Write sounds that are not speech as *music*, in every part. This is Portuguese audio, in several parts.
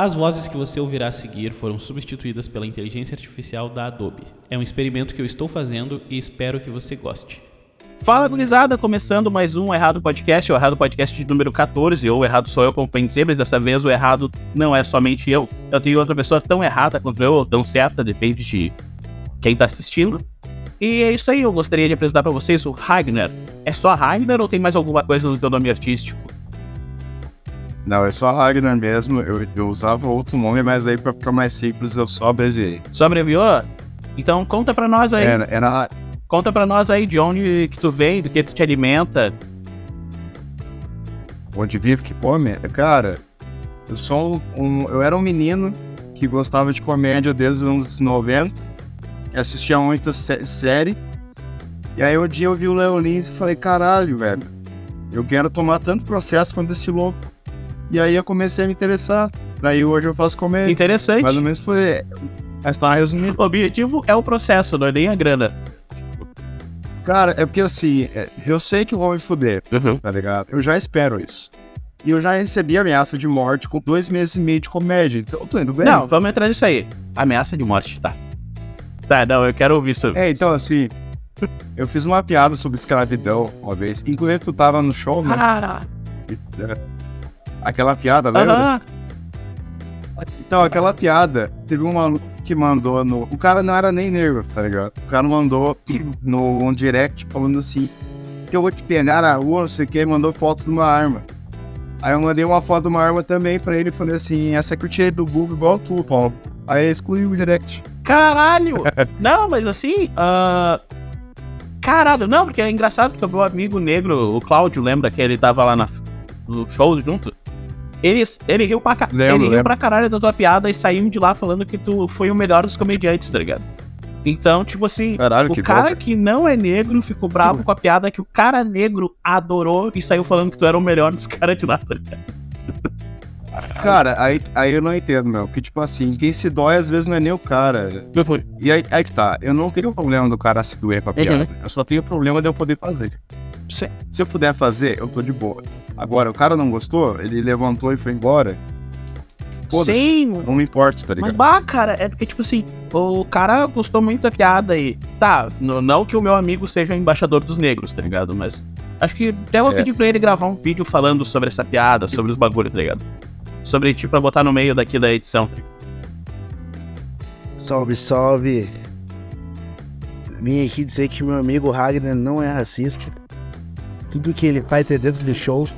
As vozes que você ouvirá a seguir foram substituídas pela inteligência artificial da Adobe. É um experimento que eu estou fazendo e espero que você goste. Fala, gurizada! Começando mais um Errado Podcast, o Errado Podcast de número 14, ou Errado sou eu, como pensei, mas dessa vez o errado não é somente eu. Eu tenho outra pessoa tão errada quanto eu, ou tão certa, depende de quem tá assistindo. E é isso aí, eu gostaria de apresentar para vocês o Ragnar. É só Ragnar ou tem mais alguma coisa no seu nome artístico? Não, é só Ragnar mesmo. Eu, eu usava outro nome, mas aí pra ficar mais simples eu só abreviei. Só abreviou? Então conta pra nós aí. Era, era Conta pra nós aí de onde que tu vem, do que tu te alimenta. onde vive que come. Cara, eu sou um. Eu era um menino que gostava de comédia desde os anos 90. e Assistia muita sé- série. E aí um dia eu vi o Léo Lins e falei, caralho, velho. Eu quero tomar tanto processo quanto esse louco. E aí eu comecei a me interessar. Daí hoje eu faço comédia. Interessante. Mais ou menos foi a história resumida. O objetivo é o processo, não é nem a grana. Cara, é porque assim, é, eu sei que vão me fuder, tá ligado? Eu já espero isso. E eu já recebi ameaça de morte com dois meses e meio de comédia, então eu tô indo bem. Não, vamos entrar nisso aí. Ameaça de morte, tá. Tá, não, eu quero ouvir sobre É, então assim, eu fiz uma piada sobre escravidão uma vez. Inclusive tu tava no show, né? Ah, Aquela piada, lembra? aham. Então, aquela piada, teve um maluco que mandou no. O cara não era nem negro, tá ligado? O cara mandou *clears throat* no um direct falando assim: que eu vou te pegar na rua, não sei o que, mandou foto de uma arma. Aí eu mandei uma foto de uma arma também pra ele e falei assim: essa aqui eu tirei do Google igual tu, Paulo. Aí excluiu o direct. Caralho! *laughs* não, mas assim, ah, Caralho, não, porque é engraçado que o meu amigo negro, o Cláudio, lembra que ele tava lá na- no show junto? Ele, ele riu pra caralho. Lembro, Ele riu lembro. pra caralho da tua piada e saiu de lá falando que tu foi o melhor dos comediantes, tá ligado? Então, tipo assim, Caralho, o que cara bom. que não é negro ficou bravo com a piada que o cara negro adorou e saiu falando que tu era o melhor dos caras de lá, tá ligado? *laughs* Cara, aí, aí eu não entendo, meu. Que tipo assim, quem se dói às vezes não é nem o cara. E aí, aí que tá, eu não tenho problema do cara se doer com a piada. Eu só tenho problema de eu poder fazer. Se, se eu puder fazer, eu tô de boa. Agora, o cara não gostou, ele levantou e foi embora. Foda-se. Sim, Não me importa, tá Mas, ligado? bah, cara, é porque, tipo assim, o cara gostou muito da piada e. Tá, não que o meu amigo seja o embaixador dos negros, tá ligado? Mas acho que até vou É. pedir pra ele gravar um vídeo falando sobre essa piada, sobre os bagulhos, tá ligado? Sobre, tipo, pra botar no meio daqui da edição, tá ligado? Salve, salve. Vim aqui dizer que meu amigo Ragnar não é racista. Tudo que ele faz é dentro do show.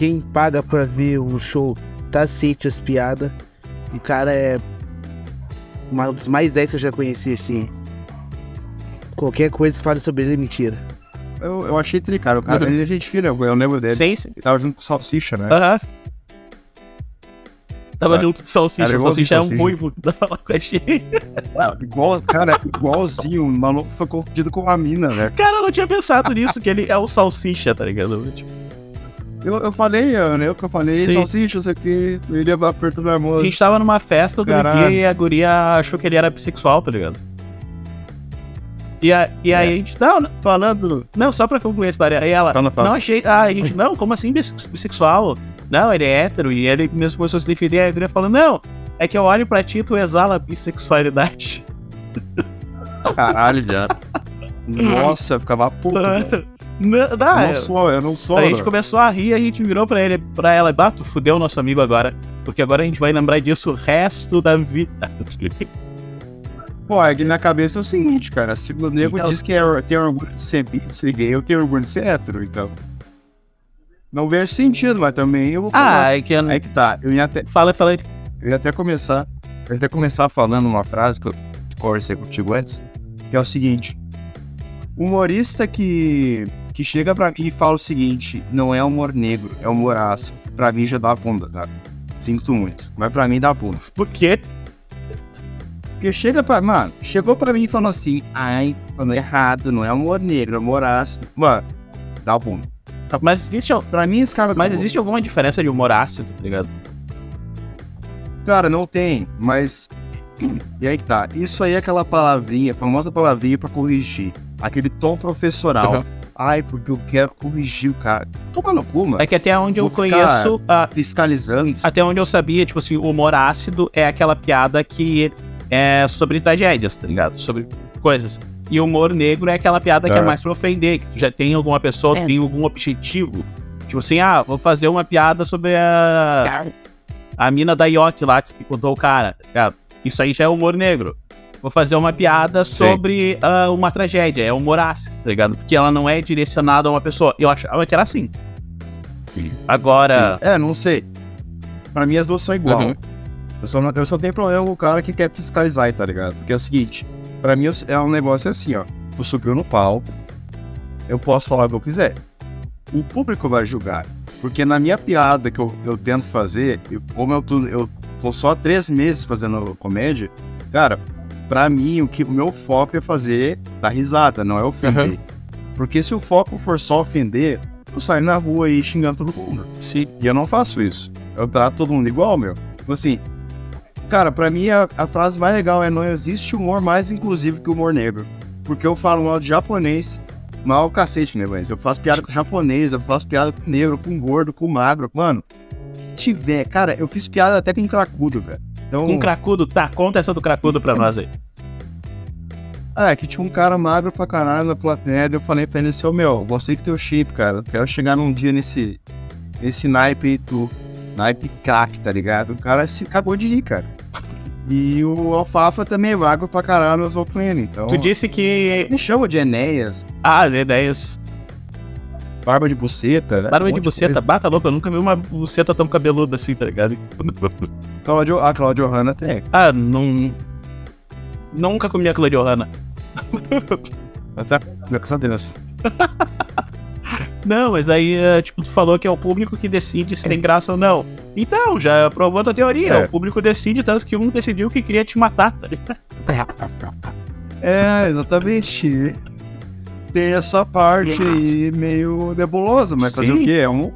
Quem paga pra ver o show tá ciente das piadas. O cara é uma dos mais 10 que eu já conheci, assim. Qualquer coisa que fale sobre ele é mentira. Eu, eu achei tri, cara. O cara, ele é gente fina, eu lembro dele. Sim, sim. Ele tava junto com o Salsicha, né? Aham. Tava Cara, junto de salsicha, cara, o salsicha é um ruivo da falar com a gente. Igual, cara, igualzinho. O maluco foi confundido com uma mina, né? Cara, eu não tinha pensado nisso, que ele é o salsicha, tá ligado? Tipo, Eu, eu falei, eu lembro que eu falei, Sim. Salsicha, não sei o que. Ele apertou minha mão. A gente tava numa festa outro Caralho. dia e a guria achou que ele era bissexual, tá ligado? E, a, e aí É. a gente, não, não, Falando. não, só pra concluir a história. Aí ela, Fala, fala. não achei, ah, a gente, não, como assim bis- bissexual? Não, ele é hétero e ele mesmo começou a se defender. Aí a guria falou, não, é que eu olho pra ti e tu exala bissexualidade. Caralho, já. *laughs* Nossa, eu ficava puto. *laughs* velho. não, Eu não, eu- sou, eu não sou. a gente né? começou a rir, a gente virou pra ele, pra ela, bato, fudeu o nosso amigo agora, porque agora a gente vai lembrar disso o resto da vida. *laughs* Pô, é que na cabeça é o seguinte, cara. Se o nego Então- diz que é, tem orgulho de ser de ser gay, eu tenho orgulho de ser hétero, então. Não vejo sentido, mas também eu vou falar. Ah, é que eu... Aí que tá. Eu ia até, Fala, fala aí. eu ia até começar. Eu ia até começar falando uma frase que eu conversei contigo antes, que é o seguinte. Humorista que, que chega pra mim e fala o seguinte, não é humor negro, é humor ácido. Pra mim já dá bunda, cara. Sinto muito. Mas pra mim dá bunda. Por quê? Porque chega pra. Mano, chegou pra mim e falou assim: ai, falou errado, não é humor negro, é humor ácido. Mano, dá bunda. Mas existe, Pra mim, esse cara. mas existe alguma diferença de humor ácido, tá ligado? Cara, não tem, mas. *clears throat* E aí que tá. Isso aí é aquela palavrinha, famosa palavrinha pra corrigir. Aquele tom professoral. Uhum. Ai, porque eu quero corrigir o cara. Toma no cu, mano. É que até onde eu Vou ficar- conheço, a- Fiscalizando. até onde eu sabia, tipo assim, o humor ácido é aquela piada que é sobre tragédias, tá ligado? Sobre coisas. E o humor negro é aquela piada que é É. mais pra ofender, que tu já tem alguma pessoa que É. tem algum objetivo. Tipo assim, ah, vou fazer uma piada sobre a, a mina da Yacht lá que contou o cara, tá ligado? Isso aí já é humor negro. Vou fazer uma piada sobre ah, uma tragédia, é humor ácido, tá ligado? Porque ela não é direcionada a uma pessoa. Eu achava que era assim. Agora. Sim. É, não sei. Pra mim as duas são igual. Uhum. Eu, só não, eu só tenho problema com o cara que quer fiscalizar, tá ligado? Porque é o seguinte, pra mim é um negócio assim, ó. Tu subiu no palco, eu posso falar o que eu quiser. O público vai julgar. Porque na minha piada que eu, eu tento fazer, eu- como eu tô, eu tô só três meses fazendo comédia, cara, pra mim o, que, o meu foco é fazer dar risada, não é ofender. Porque se o foco for só ofender, eu saio na rua aí xingando todo mundo. Sim. E eu não faço isso. Eu trato todo mundo igual, meu. Tipo assim, cara, pra mim a, a frase mais legal é não existe humor mais inclusivo que o humor negro. Porque eu falo mal de japonês, mal cacete, né, mas eu faço piada com japonês, eu faço piada com negro, com gordo, com magro. Mano, tiver, cara, eu fiz piada até com cracudo, velho. Então, Um cracudo, tá, conta essa do cracudo pra nós aí. ah, é que tinha um cara magro pra caralho na plateia, daí eu falei pra ele assim, ô meu, gostei do teu shape, cara. Eu quero chegar num dia nesse, nesse naipe aí, tu. Naipe crack, tá ligado? O cara se acabou de rir, cara. E o Alfafa também é magro pra caralho, eu sou com ele. Então. Tu disse que. Me chama de Enéas, Ah, ideias. Barba de buceta. né? Barba Um de buceta, coisa. bata louco, eu nunca vi uma buceta tão cabeluda assim, tá ligado? *laughs* Claudio, a Claudio Hanna tem. Ah, não. Nunca comi a Clariorana. Até essa dança. *laughs* Não, mas aí, é, tipo, tu falou que é o público que decide se tem graça ou não. Então, já provou a tua teoria. É. O público decide, tanto que um decidiu que queria te matar, tá ligado? *laughs* É, exatamente. Tem essa parte aí meio nebulosa, mas fazer Sim. o quê? É um.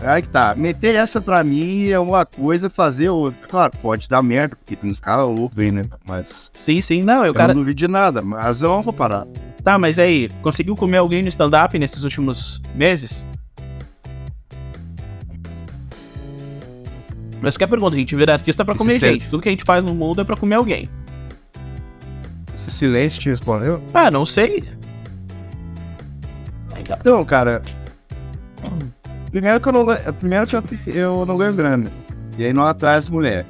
Aí que tá. Meter essa pra mim é uma coisa, fazer outra. Claro, pode dar merda, porque tem uns caras loucos aí, né? Mas. Sim, sim, não, eu, Eu cara. não duvido de nada, mas eu não vou parar. Tá, mas aí, conseguiu comer alguém no stand-up nesses últimos meses? Mas que a pergunta, a gente vira artista pra Esse comer sério. gente. Tudo que a gente faz no mundo é pra comer alguém. Esse silêncio te respondeu? Ah, não sei. Então, cara. Primeiro que eu não primeiro que eu, eu não ganho grana. E aí não atrás mulher.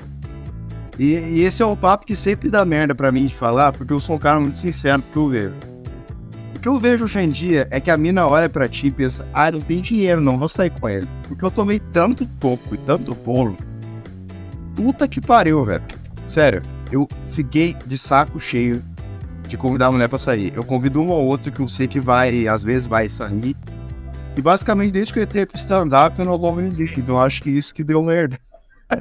E, e esse é o papo que sempre dá merda pra mim de falar, porque eu sou um cara muito sincero que eu vejo. O que eu vejo hoje em dia é que a mina olha pra ti e pensa, ah, não tem dinheiro, não vou sair com ele. Porque eu tomei tanto toco e tanto bolo. Puta que pariu, velho. Sério, eu fiquei de saco cheio de convidar a mulher pra sair. Eu convido uma ou outra que eu sei que vai, às vezes vai sair. E basicamente, desde que eu entrei pro stand-up, eu não vou ninguém. Então eu acho que isso que deu merda. *laughs*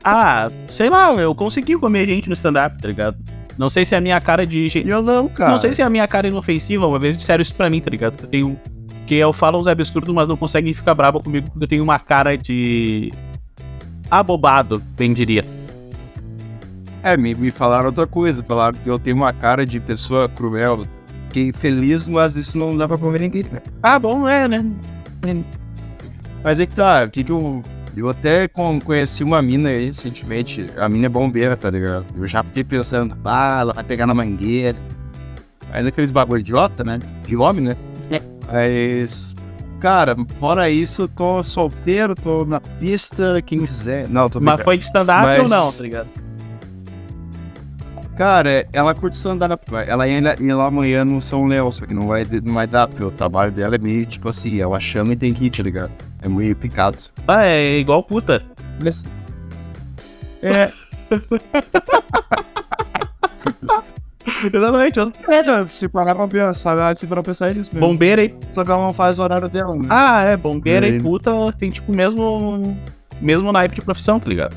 Ah, sei lá, eu consegui comer gente no stand-up, tá ligado? Não sei se é a minha cara de. Gente- eu não, cara. Não sei se é a minha cara inofensiva, uma vez disseram isso pra mim, tá ligado? Que eu tenho. Que eu falo uns absurdos, mas não conseguem ficar bravo comigo porque eu tenho uma cara de. abobado, bem diria. É, me, me falaram outra coisa. Falaram que eu tenho uma cara de pessoa cruel. Fiquei feliz, mas isso não dá pra comer ninguém, né? Ah, bom, é, né? Mas é que tá, o que que eu... Eu até con- conheci uma mina aí recentemente. A mina é bombeira, tá ligado? Eu já fiquei pensando, ah, ela vai pegar na mangueira. Aí daqueles bagulho idiota, né? De homem, né? Mas... Cara, fora isso, eu tô solteiro, tô na pista, quem quiser. Não, tô Mas foi de stand-up Mas- ou não, tá ligado? Cara, ela curte stand-up. Ela ia, ia lá amanhã no São Léo, só que não vai, não vai dar, porque o trabalho dela é meio tipo assim, ela chama e tem que ir, tá ligado? É meio picado. Ah, é igual puta. É. *laughs* Exatamente. É, se parar pra pensar, se parar pra pensar é isso mesmo. Bombeira e. Só que ela não faz o horário dela, né? Ah, é, bombeira e Aí. puta tem tipo o mesmo. Mesmo naipe de profissão, tá ligado?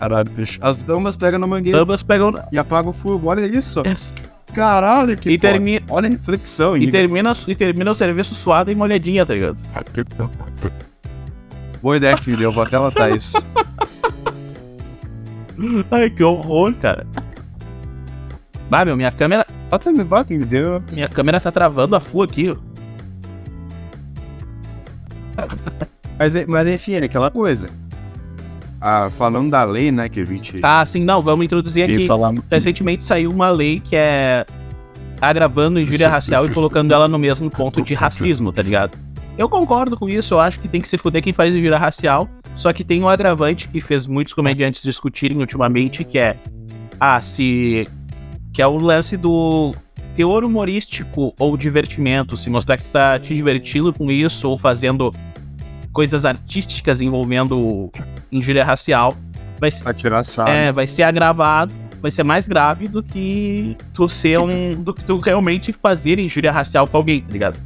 Caralho, bicho. As damas pegam na mangueira Ambas pegam. e apagam o fogo. Olha isso. Caralho, que E termina, Olha a reflexão e, aí. termina, e termina o serviço suado e molhadinha, tá ligado? Boa ideia que me deu, vou até anotar *laughs* isso. Ai, que horror, cara. Bah, meu, minha câmera. Bota me bota, me deu. Minha câmera tá travando a full aqui, ó. Mas, é- mas enfim, é aquela coisa. Ah, falando da lei, né, que a gente Ah, sim, não, vamos introduzir aqui. falar. Recentemente saiu uma lei que é agravando injúria racial e colocando ela no mesmo ponto de racismo, tá ligado? Eu concordo com isso, eu acho que tem que se fuder quem faz injúria racial, só que tem um agravante que fez muitos comediantes discutirem ultimamente, que é ah, se que é o lance do teor humorístico ou divertimento, se mostrar que tá te divertindo com isso ou fazendo coisas artísticas envolvendo injúria racial, vai ser é, vai ser agravado, vai ser mais grave do que tu ser um. do que tu realmente fazer injúria racial com alguém, tá ligado?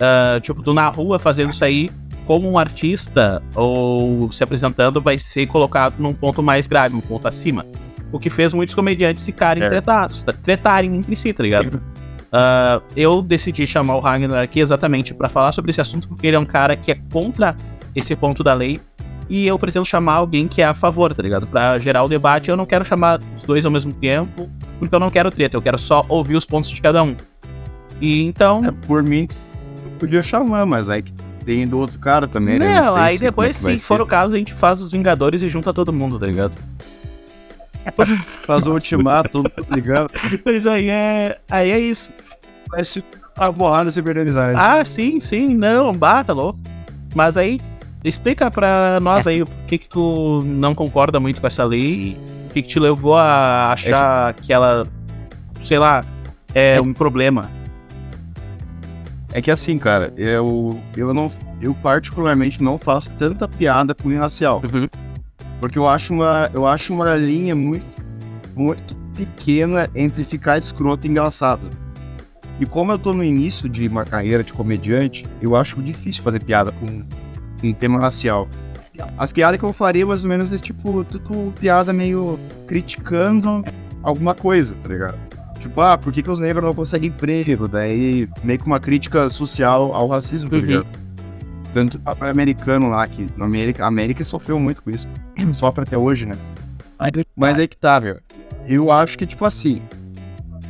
Ah, tipo, tu na rua fazendo isso aí como um artista ou se apresentando vai ser colocado num ponto mais grave, um ponto acima. O que fez muitos comediantes ficarem É. tretados, tá- tretarem entre si, tá ligado? Ah, eu decidi chamar o Ragnar aqui exatamente pra falar sobre esse assunto, porque ele é um cara que é contra esse ponto da lei. E eu preciso chamar alguém que é a favor, tá ligado? Pra gerar o debate. Eu não quero chamar os dois ao mesmo tempo, porque eu não quero treta, eu quero só ouvir os pontos de cada um. E então. É, por mim, eu podia chamar, mas aí tem do outro cara também, né? não, sei aí se- depois, é que se for o caso, a gente faz os Vingadores e junta todo mundo, tá ligado? ser. *laughs* Faz o ultimato, mundo ligando. Mas aí é. Aí é isso. Vai se a borrada a amizade. Ah, sim, sim, não, bata, louco. Mas aí, explica pra nós aí o que que tu não concorda muito com essa lei, o que que te levou a achar que ela, sei lá, é um problema. É que assim, cara, eu, eu não. Eu particularmente não faço tanta piada com racial. Uhum. Porque eu acho uma, eu acho uma linha muito, muito pequena entre ficar escroto e engraçado. E como eu tô no início de uma carreira de comediante, eu acho difícil fazer piada com um tema racial. As piadas que eu faria, mais ou menos, é tipo, tudo piada meio criticando alguma coisa, tá ligado? Tipo, ah, por que, que os negros não conseguem emprego? Daí, meio que uma crítica social ao racismo, tá Uhum. ligado? Tanto para americano lá, que na América, a América sofreu muito com isso. *clears throat* Sofre até hoje, né? Mas aí que tá, meu. Eu acho que, tipo assim,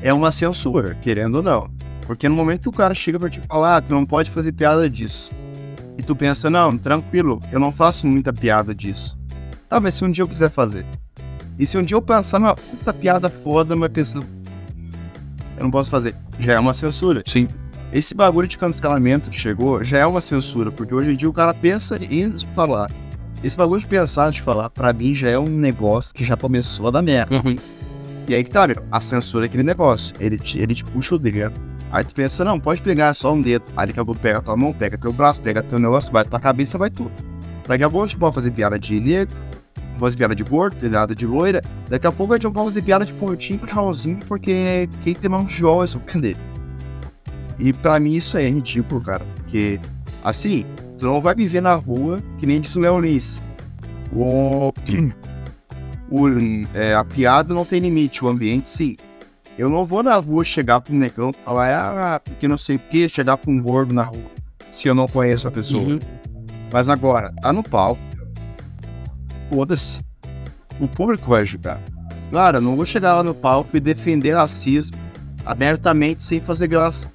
é uma censura, querendo ou não. Porque no momento que o cara chega pra te falar, ah, tu não pode fazer piada disso. E tu pensa, não, tranquilo, eu não faço muita piada disso. Tá, mas se um dia eu quiser fazer. E se um dia eu pensar numa puta piada foda, mas pensando, eu não posso fazer. Já é uma censura. Sim. Esse bagulho de cancelamento que chegou já é uma censura, porque hoje em dia o cara pensa em falar. Esse bagulho de pensar de falar, pra mim já é um negócio que já começou a dar merda. Uhum. E aí que tá, meu, a censura é aquele negócio. Ele te, ele te puxa o dedo. Aí tu pensa, não, pode pegar só um dedo. Aí daqui a pouco pega tua mão, pega teu braço, pega teu negócio, vai tua cabeça, vai tudo. Daqui a pouco a gente pode fazer piada de negro, pode fazer piada de gordo, piada de loira. Daqui a pouco a gente pode fazer piada de pontinho com Raulzinho, porque quem tem mão de João vai se ofender. E pra mim isso é ridículo, cara. Porque, assim, tu não vai me ver na rua, que nem diz o Léo. O, *clears throat* o, é, a piada não tem limite, o ambiente sim. Eu não vou na rua chegar um negão e falar, ah, porque não sei o que, chegar pra um gordo na rua, se eu não conheço a pessoa. Uhum. Mas agora, tá no palco. Foda-se. O público vai julgar. Claro, eu não vou chegar lá no palco e defender racismo abertamente sem fazer graça.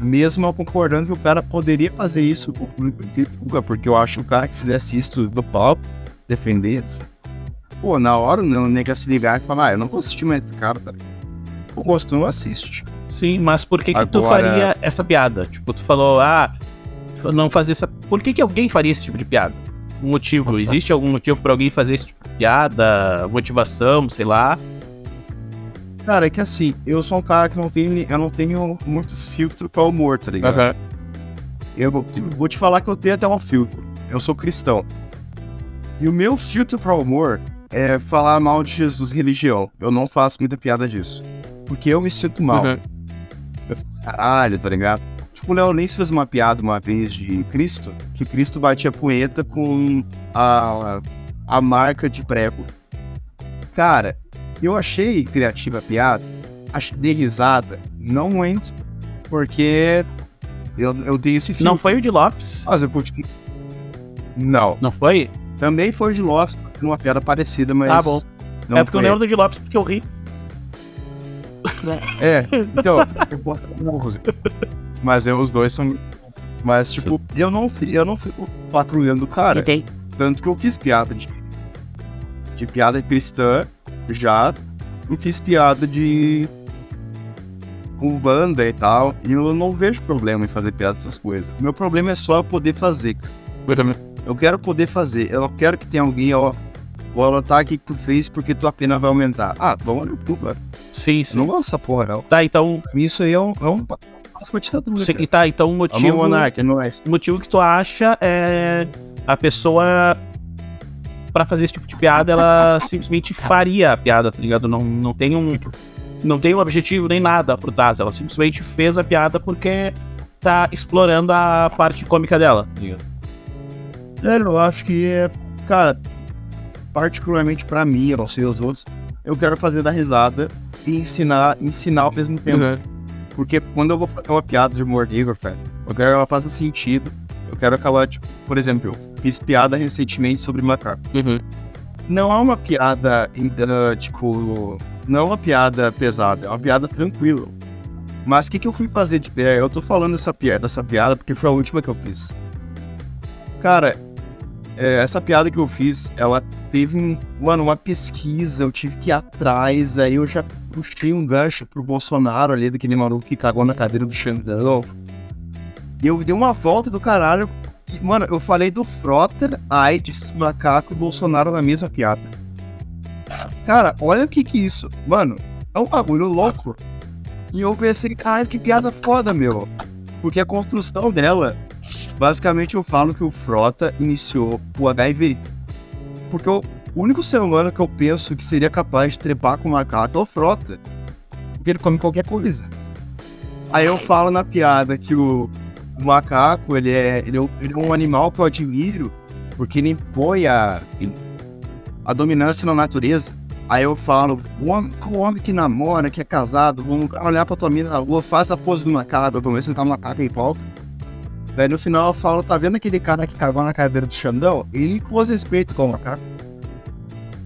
Mesmo eu concordando que o cara poderia fazer isso com o público que julga, porque eu acho que o cara que fizesse isso no palco, defender, assim, pô, na hora não nega se ligar e falar, ah, eu não vou assistir mais esse cara, tá ligado? O gosto não assiste. Sim, mas por que, que tu Agora- faria essa piada? Tipo, tu falou, ah, não fazer essa. Por que, que alguém faria esse tipo de piada? Um motivo? *laughs* Existe algum motivo pra alguém fazer esse tipo de piada? Motivação, sei lá. Cara, é que assim, eu sou um cara que não tem, eu não tenho muito filtro pra humor, tá ligado? Aham. Eu vou vou te falar que eu tenho até um filtro. Eu sou cristão. E o meu filtro pra humor é falar mal de Jesus religião. Eu não faço muita piada disso. Porque eu me sinto mal. Uhum. Eu fico, Caralho, tá ligado? Tipo, o Léo Lins fez uma piada uma vez de Cristo, que Cristo batia punheta com a, a marca de prego. Cara, eu achei criativa a piada, achei dei risada, não muito, porque eu, eu dei esse filme. Não foi o de Lopes? Mas eu curti. Não. Não foi? Também foi de Lost, uma piada parecida, mas. Ah, bom. Não é porque eu foi. lembro do de Lopes porque eu ri. É, *laughs* então, eu Mas eu, os dois são. Mas, tipo, eu não, eu não fico patrulhando o cara. Entendi. Tanto que eu fiz piada de, de piada cristã já. E fiz piada de. com banda e tal. E eu não vejo problema em fazer piada dessas coisas. Meu problema é só eu poder fazer, cara. Eu quero poder fazer. Eu não quero que tenha alguém, ó. Vou anotar aqui que tu fez porque tua pena vai aumentar. Ah, vamos no cu, cara. Sim, Eu sim. não gosto dessa porra, não. Tá, então. Isso aí é um. É um passo pra ditadura. Você, cara. tá, então o motivo. Monark, é nóis. O motivo que tu acha é a pessoa pra fazer esse tipo de piada, ela *laughs* simplesmente faria a piada, tá ligado? Não, não tem um não tem um objetivo nem nada por trás, ela simplesmente fez a piada porque tá explorando a parte cômica dela, tá ligado? É, eu acho que é, cara, particularmente pra mim, eu não sei os outros, eu quero fazer dar risada e ensinar, ensinar ao mesmo tempo. Porque quando eu vou fazer uma piada de humor negro, velho, eu quero que ela faça sentido. Eu quero que ela, tipo, por exemplo, eu fiz piada recentemente sobre macaco. Não é uma piada, ainda, tipo, não é uma piada pesada, é uma piada tranquila. Mas o que, que eu fui fazer de pé? Eu tô falando dessa piada, dessa piada porque foi a última que eu fiz. Cara, é, essa piada que eu fiz, ela teve, mano, uma pesquisa, eu tive que ir atrás, aí eu já puxei um gancho pro Bolsonaro ali, daquele maluco que cagou na cadeira do Xandão. E eu dei uma volta do caralho. E, mano, eu falei do Frota, AIDS, macaco e Bolsonaro na mesma piada. Cara, olha o que que isso. Mano, é um bagulho louco. E eu pensei, caralho, que piada foda, meu. Porque a construção dela, basicamente eu falo que o Frota iniciou o HIV. Porque o único ser humano que eu penso que seria capaz de trepar com o macaco é o Frota. Porque ele come qualquer coisa. Aí eu falo na piada que o, o macaco, ele é, ele, é, um- ele é um animal que eu admiro porque ele impõe a, a dominância na natureza. Aí eu falo, o homem, o homem que namora, que é casado, vamos olhar pra tua mina na rua, faz a pose do macaco, ver se ele tá um macaco em pau. Daí no final eu falo, tá vendo aquele cara que cagou na cadeira do Xandão? Ele pôs respeito com o macaco.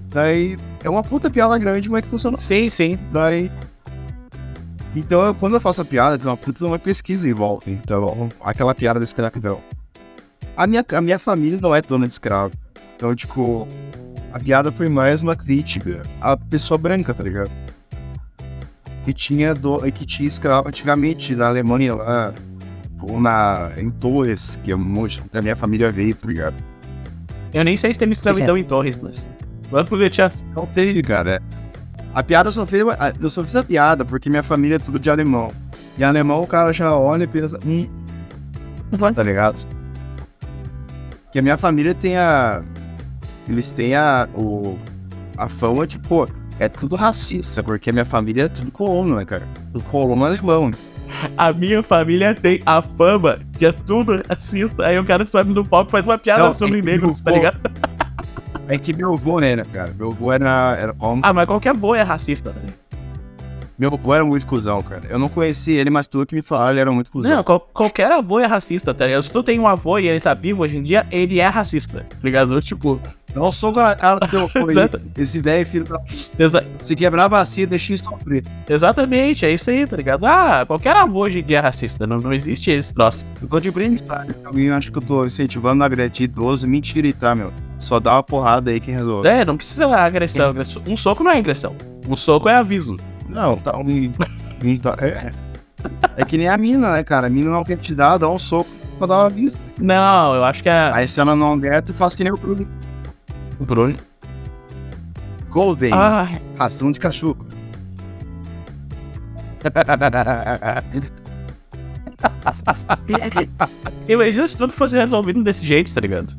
Daí é uma puta piada grande, mas que funciona. Sim, sim. Daí. Então, eu- quando eu faço a piada, tem uma puta uma pesquisa em volta. Então, aquela piada da escravidão. A minha, a minha família não é dona de escravo. Então, tipo, a piada foi mais uma crítica à pessoa branca, tá ligado? Que tinha, do, que tinha escravo antigamente na Alemanha lá, ou na, em Torres, que é um monte da minha família veio, tá ligado? Eu nem sei se tem escravidão em Torres, mas. Vamos poder te Não teve, cara. A piada eu só fiz, eu só fiz a piada porque minha família é tudo de alemão. E alemão o cara já olha e pensa, hum, tá ligado? Que a minha família tem a. Eles têm a. O, a fama de, pô, é tudo racista, porque a minha família é tudo colono, né, cara? Tudo colono alemão. A minha família tem a fama de é tudo racista. Aí o cara sobe no palco e faz uma piada Não, sobre é negros, tá ligado? É que meu avô, né, cara? Meu avô era. era homem. Ah, mas qualquer avô é racista, né? Meu avô era muito cuzão, cara. Eu não conheci ele, mas tudo que me falaram, ele era muito cuzão. Não, qual- qualquer avô é racista, tá ligado? Se tu tem um avô e ele tá vivo hoje em dia, ele é racista, tá ligado? Tipo, Dá um soco na cara do teu avô. Exato. Esse velho filho da. exa- Se quebrar a bacia, deixa isso sofrer. exatamente, é isso aí, tá ligado? Ah, qualquer avô hoje em dia é racista, não, não existe esse troço. Eu tô de. Se alguém acha que eu tô incentivando na agressão de idoso, mentira e tá, meu. Só dá uma porrada aí que resolve. É, não precisa agressão, agressão. Um soco não é agressão. Um soco é aviso. Não, tá um. tá- É. É que nem a mina, né, cara? A mina não quer te dar, dá um soco pra dar uma vista. Não, eu acho que é. Aí se ela não der, tu faz que nem o Bruno. Bruno. Golden, Ah, ração de cachorro. *laughs* imagina se tudo fosse resolvido desse jeito, tá ligado?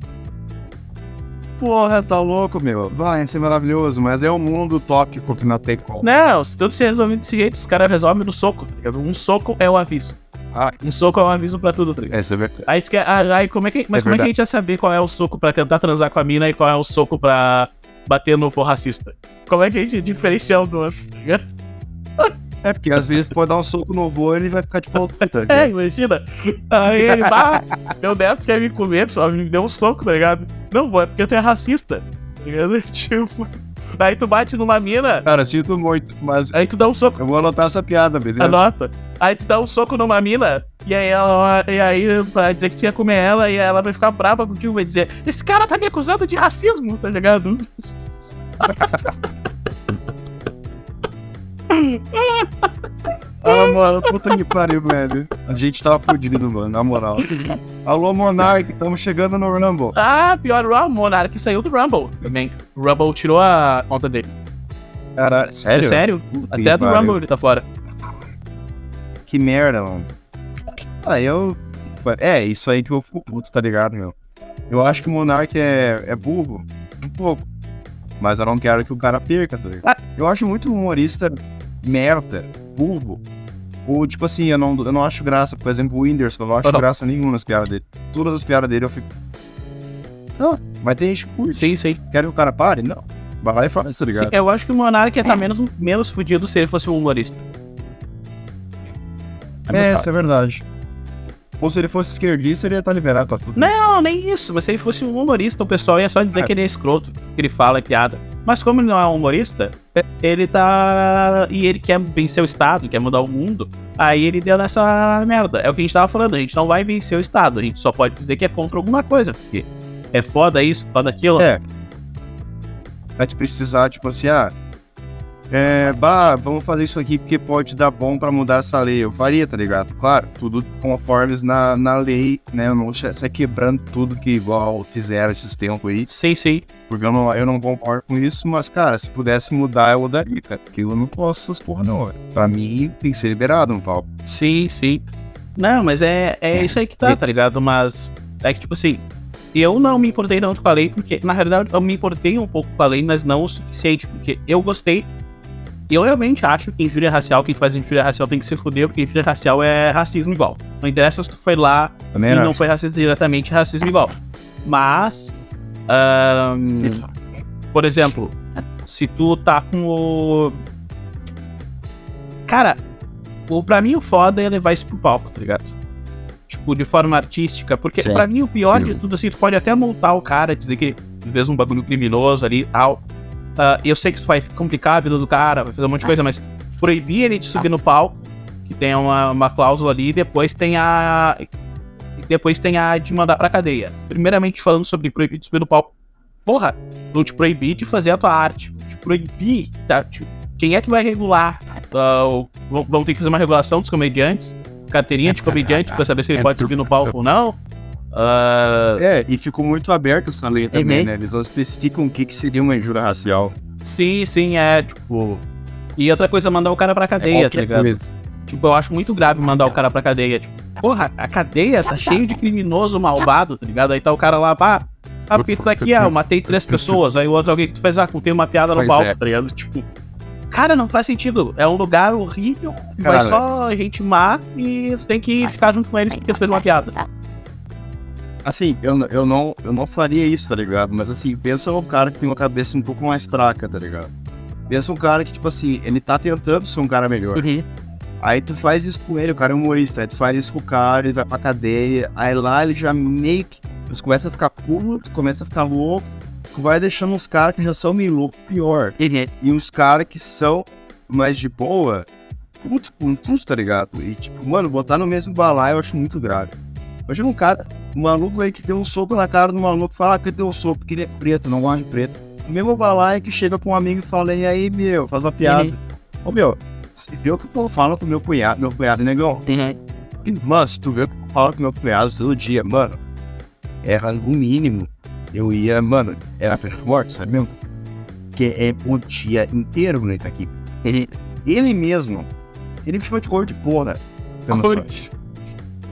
Porra, tá louco, meu. Vai, isso é maravilhoso, mas é um mundo utópico que não tem como. Não, se tudo se resolver desse jeito, os caras resolvem no soco, tá ligado? Um soco é o aviso. Ah, Um soco é um aviso pra tudo, tá ligado? essa é verdade. Aí, ah, aí como é que, mas É como é que a gente ia saber qual é o soco pra tentar transar com a mina e qual é o soco pra bater no for racista? Como é que a gente diferencia um do outro, tá ligado? *laughs* É, porque às vezes pode dar um soco no voo e ele vai ficar de pau puta. *laughs* É, cara. imagina. Aí ele, ah, meu neto quer me comer, só me deu um soco, tá ligado? Não vou, é porque tu é racista, tá ligado? *laughs* Tipo, aí tu bate numa mina, Cara, sinto muito, mas aí tu dá um soco, eu vou anotar essa piada, beleza? anota. Aí tu dá um soco numa mina, E aí ela e aí vai dizer que tinha que comer ela e ela vai ficar brava contigo, vai dizer, esse cara tá me acusando de racismo, tá ligado? *laughs* *laughs* Ah, mano, puta que pariu, velho. A gente tava fudido, mano, na moral. Alô, Monark, estamos chegando no Rumble. Ah, pior, o Monark saiu do Rumble também. O Rumble tirou a conta dele. Cara, É sério? sério? Puta Até do pariu. Rumble ele tá fora. Que merda, mano. Ah, eu. É, isso aí que eu fico puto, tá ligado, meu? Eu acho que o Monark é, é burro, um pouco. Mas eu não quero que o cara perca, tá ligado? Eu acho muito humorista merda, burro. Ou, tipo assim, eu não, eu não acho graça. Por exemplo, o Whindersson, eu não acho Ah, não. graça nenhuma nas piadas dele. Todas as piadas dele eu fico. Não, mas tem gente que curte. Sim, sim. Quer que o cara pare? Não. Vai lá e faz, tá Sim, ligado? eu acho que o Monark ia estar menos, menos fudido se ele fosse um humorista. É, isso é verdade. Ou se ele fosse esquerdista, ele ia estar liberado pra tudo. Não, nem isso. Mas se ele fosse um humorista, o pessoal ia só dizer que ele é escroto, que ele fala é piada. Mas como ele não é um humorista, ele tá. E ele quer vencer o Estado, quer mudar o mundo. Aí ele deu nessa merda. É o que a gente tava falando. A gente não vai vencer o Estado. A gente só pode dizer que é contra alguma coisa. Porque é foda isso, foda aquilo. É. Vai te precisar, tipo assim, ah. É, bah, vamos fazer isso aqui porque pode dar bom pra mudar essa lei. Eu faria, tá ligado? Claro, tudo conforme na, na lei, né? Eu não sa- sair quebrando tudo que igual fizeram esses tempos aí. Sim, sim. Porque eu não, eu não concordo com isso, mas, cara, se pudesse mudar, eu mudaria, cara. Porque eu não posso essas porra, não. velho. Pra mim, tem que ser liberado no palco. Sim, sim. Não, mas é, é isso aí que tá, tá ligado? Mas é que, tipo assim, eu não me importei tanto com a lei, porque, na realidade, eu me importei um pouco com a lei, mas não o suficiente, porque eu gostei. Eu realmente acho que injúria racial, quem faz injúria racial tem que se fuder, porque injúria racial é racismo igual. Não interessa se tu foi lá Também e não acho. foi racista diretamente, é racismo igual. Mas, ahn, por exemplo, se tu tá com o. Cara, o, pra mim o foda é levar isso pro palco, tá ligado? Tipo, de forma artística. Porque Sim. pra mim o pior de tudo, assim, tu pode até multar o cara, dizer que ele fez um bagulho criminoso ali e tal. Ah, eu sei que isso vai complicar a vida do cara, vai fazer um monte de coisa, mas proibir ele de subir no palco, que tem uma, uma cláusula ali, e depois tem a. Depois tem a de mandar pra cadeia. Primeiramente falando sobre proibir de subir no palco. Porra, não te proibir de fazer a tua arte. Te proibir, tá? Te- quem é que vai regular? O- vão, vão ter que fazer uma regulação dos comediantes, carteirinha de *laughs* comediante pra saber se ele pode subir no palco ou não. Ah, É, e ficou muito aberto essa lei também, Uhum. né? Eles não especificam o que, que seria uma injúria racial. sim, sim, é, tipo. E outra coisa, mandar o cara pra cadeia, tá Qualquer ligado? coisa. Tipo, eu acho muito grave mandar o cara pra cadeia. Tipo, porra, a cadeia tá cheio de criminoso malvado, tá ligado? Aí tá o cara lá, pá. Ah, porque tu tá aqui, *laughs* ah, eu matei três pessoas. Aí o outro alguém que tu fez, ah, contei uma piada no Pois palco, é. tá ligado? Tipo, cara, não faz sentido. É um lugar horrível, vai só gente má e tu tem que ficar junto com eles porque tu fez uma piada. Assim, eu, eu, não, eu não faria isso, tá ligado? Mas assim, pensa um cara que tem uma cabeça um pouco mais fraca, tá ligado? Pensa um cara que, tipo assim, ele tá tentando ser um cara melhor. Aí tu faz isso com ele, o cara é humorista, aí tu faz isso com o cara, ele vai pra cadeia, aí lá ele já meio que. Eles começam a ficar puto, começa a ficar louco, tu vai deixando uns caras que já são meio loucos pior. E uns caras que são mais de boa, puto com tudo, tá ligado? E tipo, mano, botar no mesmo balaio eu acho muito grave. Imagina um cara, um maluco aí que deu um soco na cara do maluco, fala que deu um soco porque ele é preto, não gosta de preto. O mesmo balaio que chega com um amigo e fala, e aí, meu, faz uma piada. Uhum. Ô, meu, você viu o que eu falo com meu cunhado, meu cunhado é negão? E, Mano, se tu vê o que eu falo com meu cunhado todo dia, mano, era no mínimo. Eu ia, mano, era pena morte, sabe mesmo? Que é o dia inteiro ele tá aqui. Ele mesmo, ele me chama de cor de porra. Tem noção?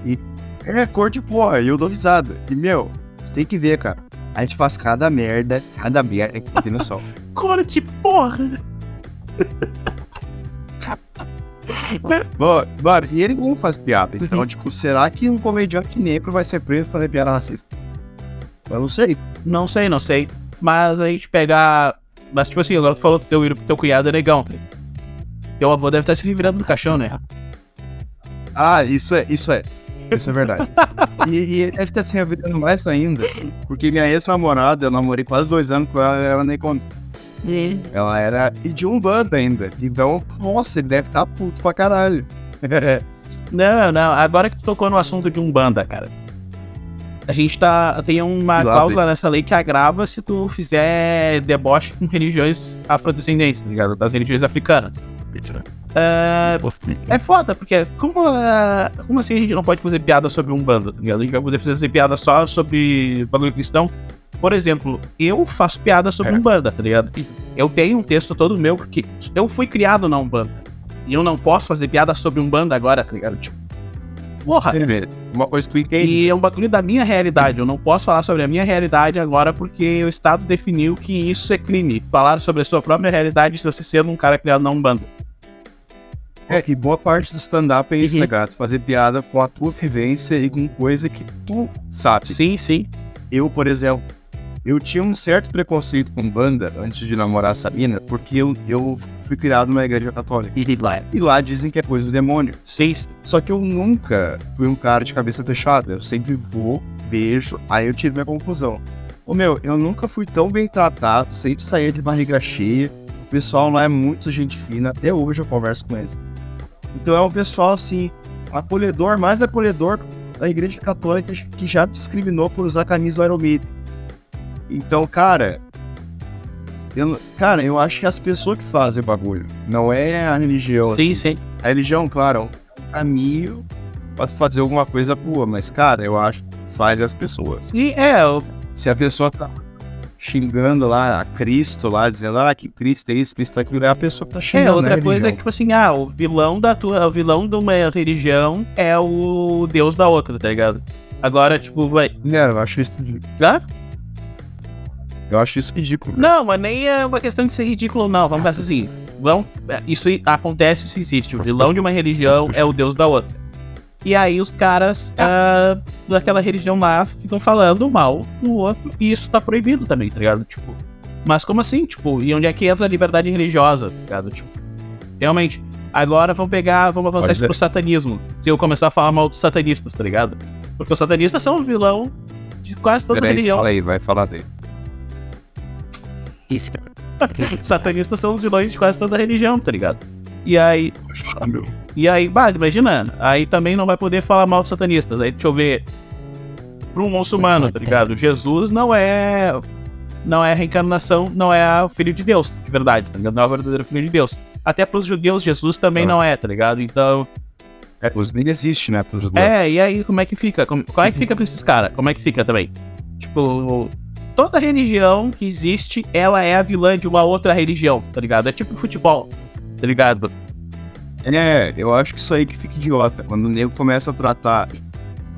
E é cor de porra, e eu dou risada. E, meu, você tem que ver, cara. A gente faz cada merda, cada merda que tem noção. *laughs* Corte, porra! Mano, mano, e ele não faz piada. Então, tipo, será que um comediante negro vai ser preso por fazer piada racista? Eu não sei. Não sei, não sei. Mas a gente pegar. Mas, tipo assim, agora tu falou que teu, teu cunhado é negão, tá? Teu avô deve estar se revirando no caixão, né? Ah, isso é, isso é. Isso é verdade. e, e ele deve estar se revirando mais ainda. Porque minha ex-namorada, eu namorei quase dois anos com ela, ela era negona. Ela era e de um banda ainda. Então, nossa, ele deve estar puto pra caralho. *laughs* Não, não. Agora que tu tocou no assunto de Umbanda, cara. A gente tá. Tem uma Lá cláusula nessa lei que agrava se tu fizer deboche com religiões afrodescendentes, tá ligado? Das religiões africanas. É, é foda, porque como, é, como assim a gente não pode fazer piada sobre Umbanda, tá ligado? A gente vai poder fazer piada só sobre bagulho cristão. Por exemplo, eu faço piada sobre É. Umbanda, tá ligado? Eu tenho um texto todo meu, porque eu fui criado na Umbanda. E eu não posso fazer piada sobre Umbanda agora, tá ligado? Tipo, porra. Uma coisa que tu entende. E é um bagulho da minha realidade. Eu não posso falar sobre a minha realidade agora porque o Estado definiu que isso é crime. Falar sobre a sua própria realidade se você ser um cara criado na Umbanda. É, e boa parte do stand-up é isso, Uhum. né, gato? Fazer piada com a tua vivência e com coisa que tu sabe. Sim, sim. Eu, por exemplo, eu tinha um certo preconceito com banda antes de namorar a Sabina, porque eu, eu fui criado numa igreja católica. E lá dizem que é coisa do demônio. Sim, Só que eu nunca fui um cara de cabeça fechada. Eu sempre vou, vejo, aí eu tiro minha conclusão. Ô meu, eu nunca fui tão bem tratado, sempre saía de barriga cheia. O pessoal lá é muito gente fina, até hoje eu converso com eles. Então é um pessoal assim, acolhedor, mais acolhedor da igreja católica que já discriminou por usar camisa do Iron Maiden. Então, cara, eu, cara, eu acho que as pessoas que fazem o bagulho, não é a religião. sim, assim. sim. A religião, claro, é um caminho pra fazer alguma coisa boa, mas, cara, eu acho que faz as pessoas. E é, eu- Se a pessoa tá xingando lá a Cristo, lá, dizendo, ah, que Cristo é isso, Cristo é aquilo, é a pessoa que tá xingando. é outra né, coisa é religião. que, tipo assim, ah, o vilão da tua. O vilão de uma religião é o deus da outra, tá ligado? Agora, tipo, vai. É, eu acho isso ridículo. Hã? Eu acho isso ridículo. Não, mas nem é uma questão de ser ridículo, não. Vamos pensar assim. Vamos, isso i- acontece, isso existe. O vilão de uma religião é o deus da outra. E aí os caras ah, daquela religião lá ficam falando mal do outro. E isso tá proibido também, tá ligado? Tipo. Mas como assim? Tipo, e onde é que entra a liberdade religiosa, tá ligado? Tipo, realmente. Agora vamos pegar, vamos avançar isso pro satanismo. Se eu começar a falar mal dos satanistas, tá ligado? Porque os satanistas são o vilão de quase toda Peraí, religião. fala aí, vai falar dele. Os *laughs* satanistas são os vilões de quase toda religião, tá ligado? E aí. E aí, bah, imagina, aí também não vai poder falar mal dos satanistas. Aí deixa eu ver. Para um muçulmano, tá ligado? Jesus não é. Não é a reencarnação, não é o filho de Deus, de verdade, tá ligado? Não é o verdadeiro filho de Deus. Até pros judeus, Jesus também Ah. não é, tá ligado? Então. É, nem existe, né, pros judeus. É, e aí como é que fica? Como, como é que fica pra esses caras? Como é que fica também? Tipo, toda religião que existe, ela é a vilã de uma outra religião, tá ligado? É tipo futebol, tá ligado? É, eu acho que isso aí que fica idiota. Quando o nego começa a tratar.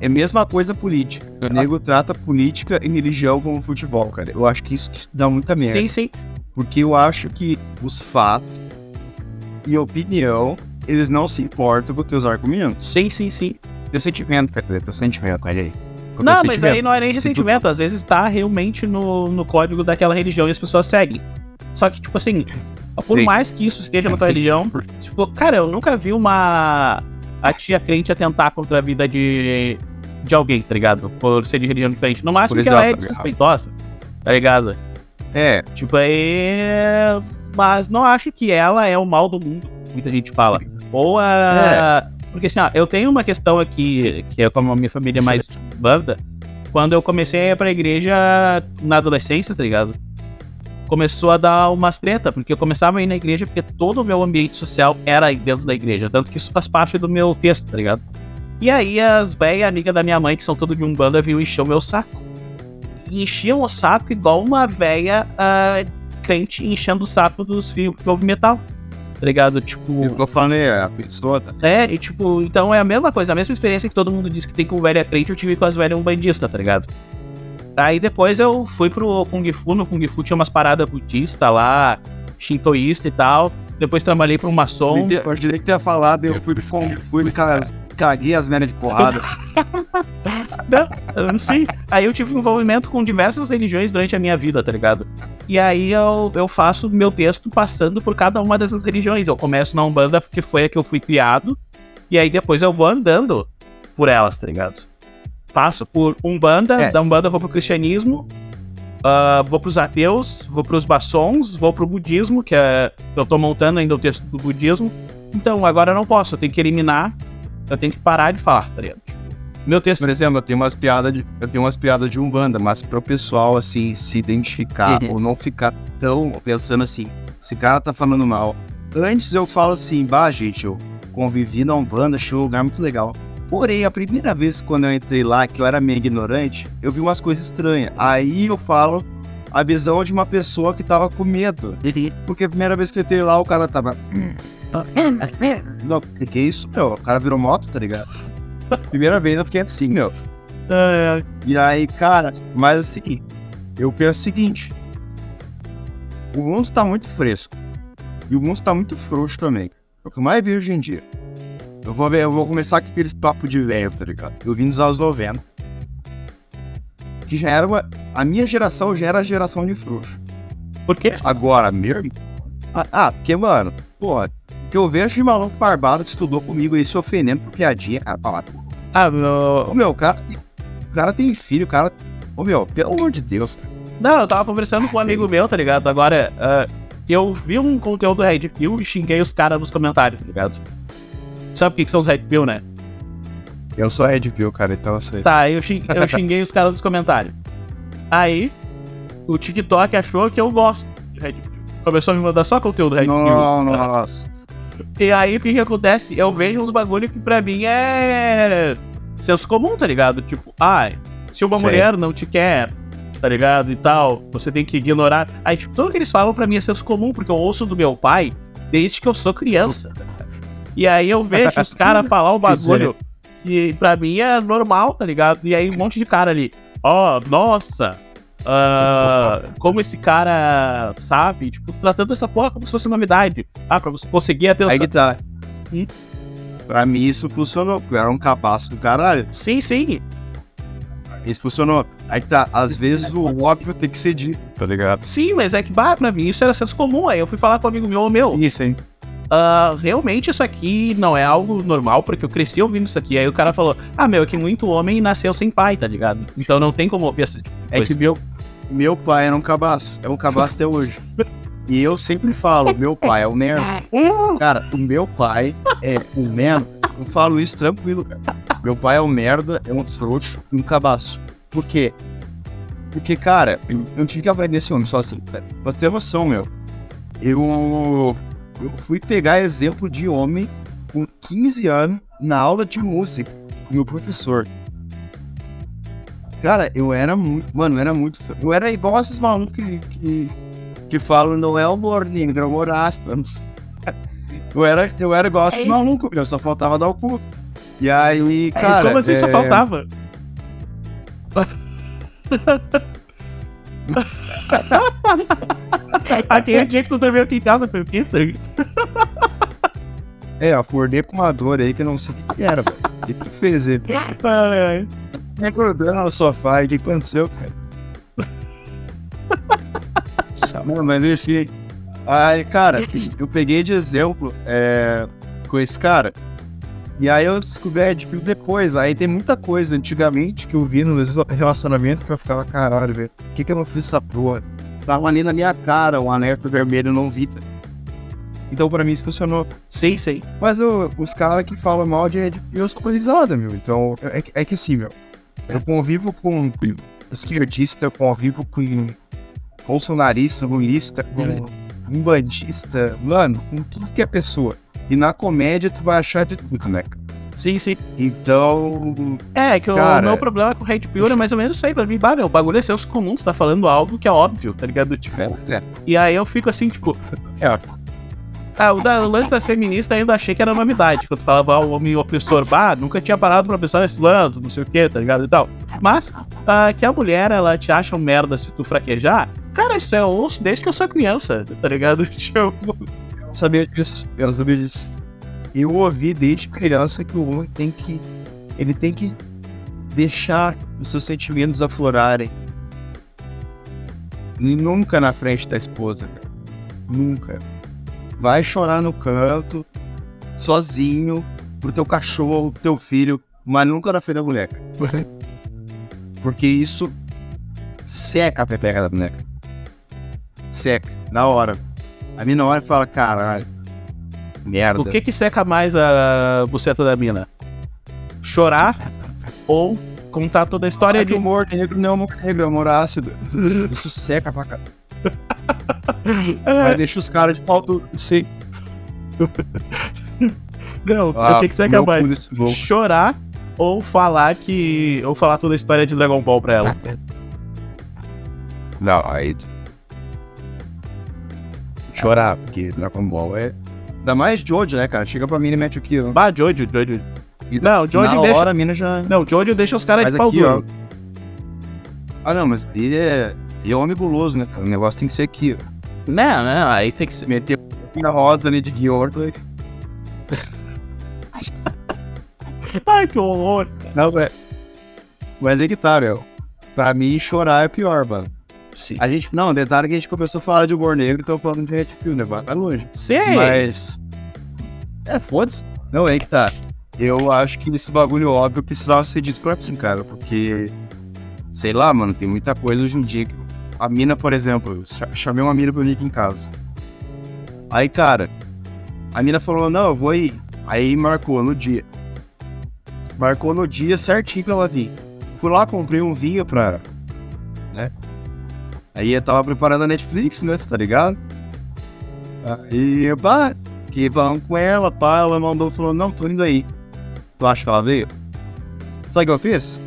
É a mesma coisa política. O nego trata política e religião como futebol, cara. Eu acho que isso dá muita merda. Sim, sim. Porque eu acho que os fatos e opinião, eles não se importam com teus argumentos. Sim, sim, sim. Teu sentimento, quer dizer, teu sentimento, olha aí. Com Não, mas aí não é nem ressentimento, às vezes tá realmente no, no código daquela religião e as pessoas seguem. Só que, tipo assim, por Sim. mais que isso esteja na tua religião, tipo, cara, eu nunca vi uma. a tia crente atentar contra a vida de. de alguém, tá ligado? Por ser de religião diferente. No máximo que ela é exemplo, desrespeitosa, tá ligado? É, Tipo, aí. Mas não acho que ela é o mal do mundo, muita gente fala. Ou a. Porque assim, ó, eu tenho uma questão aqui, que é como a minha família é mais banda. Quando eu comecei a ir pra igreja na adolescência, tá ligado? Começou a dar umas treta, porque eu começava a ir na igreja porque todo o meu ambiente social era dentro da igreja. Tanto que isso faz parte do meu texto, tá ligado? E aí as velhas amigas da minha mãe, que são tudo de um banda, vinham encher o meu saco. E enchiam o saco igual uma velha ah, crente enchendo o saco dos filhos que ouve metal. Tá ligado? Tipo. eu falando é a pessoa, tá? É, e tipo, então é a mesma coisa, a mesma experiência que todo mundo diz que tem com velha crente, eu tive com as velhas umbandistas, tá ligado? Aí depois eu fui pro Kung Fu, no Kung Fu tinha umas paradas budistas lá, shintoísta e tal. Depois trabalhei pra um maçom. Eu achei que tinha falado, eu fui, fui, fui me ca- caguei as velhas de porrada. *laughs* Não, sim. Aí eu tive envolvimento com diversas religiões durante a minha vida, tá ligado? E aí eu, eu faço meu texto passando por cada uma dessas religiões. Eu começo na Umbanda porque foi a que eu fui criado. E aí depois eu vou andando por elas, tá ligado? Passo por Umbanda, É. da Umbanda vou pro cristianismo, ah, vou pros ateus, vou pros maçons, vou pro budismo, que é. Eu tô montando ainda o texto do budismo. Então agora eu não posso, eu tenho que eliminar eu tenho que parar de falar, tá ligado? Meu texto. Por exemplo, eu tenho umas piadas de, eu tenho umas piadas de Umbanda, mas pro pessoal, assim, se identificar Uhum. ou não ficar tão pensando assim, esse cara tá falando mal. Antes eu falo assim, bah, gente, eu convivi na Umbanda, achei um lugar muito legal. Porém, a primeira vez quando eu entrei lá, que eu era meio ignorante, eu vi umas coisas estranhas. Aí eu falo a visão de uma pessoa que tava com medo. Porque a primeira vez que eu entrei lá, o cara tava. *coughs* Não, que que é isso, meu? O cara virou moto, tá ligado? Primeira vez eu fiquei assim, meu. É, E aí, cara, mas assim, eu penso o seguinte: o mundo tá muito fresco. E o mundo tá muito frouxo também. É o que eu mais vejo hoje em dia. Eu vou, eu vou começar com aqueles papos de velho, tá ligado? Eu vim dos anos 90. Que já era uma. A minha geração já era a geração de frouxo. por quê? Agora, meu. Ah, Ah, porque, mano, porra, o que eu vejo de maluco barbado que estudou comigo aí se ofendendo por piadinha, cara, fala, Ah, meu. Ô meu, o cara, o cara tem filho, o cara. Ô meu, pelo amor de Deus, cara. Não, eu tava conversando com um amigo meu, tá ligado? Agora, ah, eu vi um conteúdo do Red Pill e xinguei os caras nos comentários, tá ligado? Sabe o que, que são os Red Pill, né? Eu sou Ed Pill, cara, então eu sei. Tá, eu, xing- eu xinguei os caras nos comentários. Aí, o TikTok achou que eu gosto de Red Pill. Começou a me mandar só conteúdo Red Pill. Não, nossa. *laughs* E aí, o que que acontece? Eu vejo uns bagulho que pra mim é senso comum, tá ligado? Tipo, ai, se uma Sei. mulher não te quer, tá ligado? E tal, você tem que ignorar. Aí, tipo, tudo que eles falam pra mim é senso comum, porque eu ouço do meu pai desde que eu sou criança. E aí eu vejo os caras *laughs* falar o bagulho que pra mim é normal, tá ligado? E aí um monte de cara ali, ó, nossa, ah, como esse cara sabe, tipo, tratando essa porra como se fosse novidade. Ah, pra você conseguir atenção. Aí que tá. Hum? Pra mim isso funcionou, porque eu era um capaço do caralho. Sim, sim. Isso funcionou. Aí que tá, às vezes o óbvio tem que ser dito, tá ligado? Sim, mas é que, bah, pra mim isso era senso comum. Aí eu fui falar com um amigo meu, meu, Isso, hein? Ah, realmente isso aqui não é algo normal, porque eu cresci ouvindo isso aqui. Aí o cara falou, ah, meu, é que muito homem nasceu sem pai, tá ligado? Então não tem como ouvir essa É coisa. que meu, meu pai era um cabaço. É um cabaço até hoje. E eu sempre falo, meu pai é um merda. Cara, o meu pai é um merda. Eu falo isso tranquilo, cara. Meu pai é um merda, é um frouxo e um cabaço. Por quê? Porque, cara, eu, tive que aprender esse homem só assim. Pra ter noção, meu. Eu, eu fui pegar exemplo de homem com 15 anos na aula de música com meu professor. Cara, eu era muito. Mano, eu era muito. Eu era igual esses malucos que, que, que falam, não é humor negro, é humor áspero. *laughs* Eu era, eu era igual esses malucos, meu, só faltava dar o cu. E aí, cara. Como assim só é, faltava? *laughs* Aquele dia que tu dormiu aqui em casa foi o quê? É, acordei com uma dor aí que eu não sei o que que era, velho. O que tu fez aí? Ai, ai. Acordando no sofá, e o que aconteceu, cara? Não, mas enfim. Aí, cara, eu peguei de exemplo é, com esse cara. E aí eu descobri a Red Pill depois. Aí tem muita coisa antigamente que eu vi no relacionamento que eu ficava, caralho, velho. Por que, que eu não fiz essa porra? Tava ali na minha cara, um alerta vermelho eu não vi. tá? Então pra mim isso funcionou. Sim, sim. Mas o- os caras que falam mal de Red Pill são coisa risada, meu. Então, é, que- é que assim, meu. Eu convivo com esquerdista, eu convivo com bolsonarista, lulista, com um bandista, mano, com tudo que é pessoa. E na comédia tu vai achar de tudo, né? Sim, sim. Então, É, que o Cara- meu problema com o Red Pill é mais ou menos isso aí pra mim. Bah, meu, o bagulho é senso comum, tu tá falando algo que é óbvio, tá ligado? Tipo, é, é, e aí eu fico assim, tipo, é, ah, o, da, o lance das feministas ainda achei que era novidade. Quando falava ah, o homem opressor, bah, nunca tinha parado pra pensar nesse lance, não sei o que, tá ligado? E tal. Mas, ah, que a mulher, ela te acha um merda se tu fraquejar, cara, isso eu ouço desde que eu sou criança, tá ligado? *laughs* Tipo, não sabia disso, eu não sabia disso. Eu ouvi desde criança que o homem tem que. Ele tem que deixar os seus sentimentos aflorarem. E nunca na frente da esposa, cara. Nunca. Vai chorar no canto, sozinho, pro teu cachorro, pro teu filho, mas nunca na frente da mulher. cara. *laughs* Porque isso seca a pepeca da boneca. Seca, na hora. A mina olha e fala, caralho, merda. o que que seca mais a buceta da mina? chorar ou contar toda a história Olha de que humor negro não é humor negro, é humor ácido. Isso seca pra caralho. Vai deixa os caras de pau duro. Sim. Não, Ah, o que, que você quer meu mais? Chorar ou falar que. ou falar toda a história de Dragon Ball pra ela. Não, aí. Chorar, porque Dragon Ball é. Ainda mais Jojo, né, cara? Chega pra mim e mete aqui, ó. Bah, Jojo, Jojo. E Não, Jojo na deixa. hora a mina já. Não, Jojo deixa os caras de pau aqui, ó. duro. Ah, não, mas ele é. Ele é homem guloso, né, cara? O negócio tem que ser aqui, ó. Não, não, aí tem que ser. Meter a rosa ali de Giordo. *laughs* Ai, que horror. Não, é. Mas é que tá, meu. Pra mim, chorar é pior, mano. Sim. A gente. Não, detalhe que a gente começou a falar de humor negro, então falando de Red Pill, né? Vai vai longe. Sim. Mas. É, foda-se. Não, é que tá. Eu acho que esse bagulho óbvio precisava ser dito por aqui, cara, porque. Sei lá, mano, tem muita coisa hoje em dia que. A mina, por exemplo, eu cha- chamei uma mina pra vir aqui em casa. Aí, cara, a mina falou: não, eu vou aí. Aí marcou no dia. Marcou no dia certinho pra ela vir. Fui lá, comprei um vinho pra. Aí eu tava preparando a Netflix, né? Tá ligado? Aí, pá, fiquei falando com ela, pá, ela mandou falou, não, tô indo aí. Tu acha que ela veio? Sabe o que eu fiz?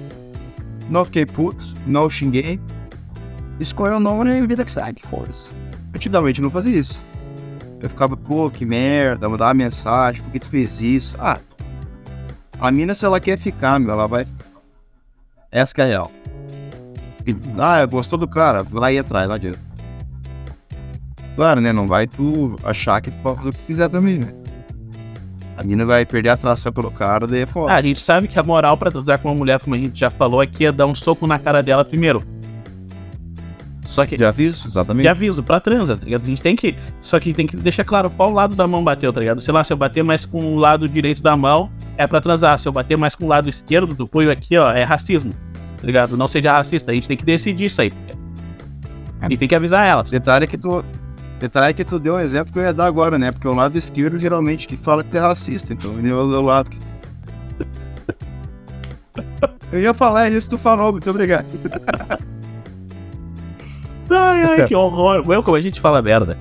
Não fiquei puto, não xinguei. Escolheu o nome e vida que segue, foda-se. Antigamente eu não fazia isso. Eu ficava, pô, que merda, mandava mensagem, por que tu fez isso? Ah, a mina, se ela quer ficar, meu, ela vai. Essa que é a real. E, ah, gostou do cara, vai lá ir atrás, não adianta. Claro, né? Não vai tu achar que tu pode fazer o que quiser também, né? A mina vai perder a atração pelo cara, daí é foda. Ah, a gente sabe que a moral pra transar com uma mulher, como a gente já falou aqui, é dar um soco na cara dela primeiro. Só que. Já fiz? Exatamente. De aviso, pra transa, tá ligado? A gente tem que. Só que tem que deixar claro qual lado da mão bateu, tá ligado? Sei lá, se eu bater mais com o lado direito da mão, é pra transar. Se eu bater mais com o lado esquerdo do punho aqui, ó, é racismo. Tá ligado? Não seja racista. A gente tem que decidir isso aí. E tem que avisar elas. Detalhe que tu. Detalhe que tu deu um exemplo que eu ia dar agora, né? Porque o lado esquerdo geralmente que fala que tu é racista, então ele é o lado que. *laughs* Eu ia falar isso, tu falou, muito obrigado. *laughs* Ai, ai, que horror. Meu, como a gente fala merda.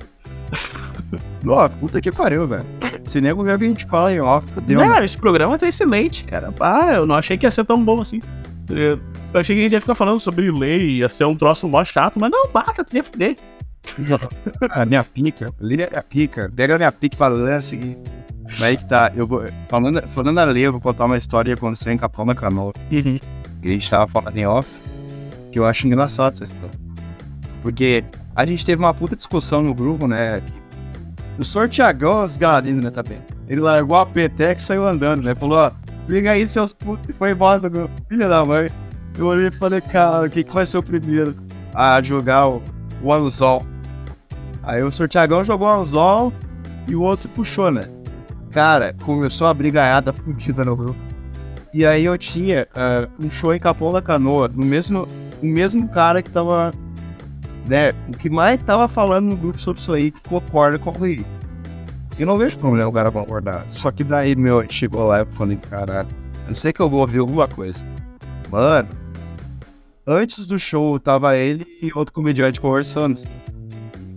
*laughs* Ó, puta que pariu, velho. Se nego ver o que a gente fala em off, deu. Não, esse programa tá excelente, cara. Ah, eu não achei que ia ser tão bom assim. Eu eu achei que a gente ia ficar falando sobre lei, ia ser um troço mó chato, mas não, bata, tem que. *laughs* A minha pica, liga a minha pica, pega a minha pica pra lance e. Mas aí que tá, eu vou. Falando, falando a lei, eu vou contar uma história que aconteceu em Capão da Canoa. Uhum. que a gente tava falando em off, que eu acho engraçado essa história. Porque a gente teve uma puta discussão no grupo, né? O senhor Tiagão, desgaladinho, né, também. Ele largou a peteca e saiu andando, né? Falou, ó, briga aí, seus putos, e foi embora do grupo. Filha da mãe. Eu olhei e falei, cara, quem que vai ser o primeiro a jogar o, o anzol? Aí o senhor Tiagão jogou o anzol e o outro puxou, né? Cara, começou a brigaiada fudida no grupo. E aí eu tinha ah, um show em Capão da Canoa, no mesmo, o mesmo cara que tava, né, o que mais tava falando no grupo sobre isso aí, que concorda com o Eu não vejo problema o cara concordar. Só que daí, meu, chegou lá e falei, caralho, eu sei que eu vou ouvir alguma coisa. Mano, antes do show tava ele e outro comediante conversando.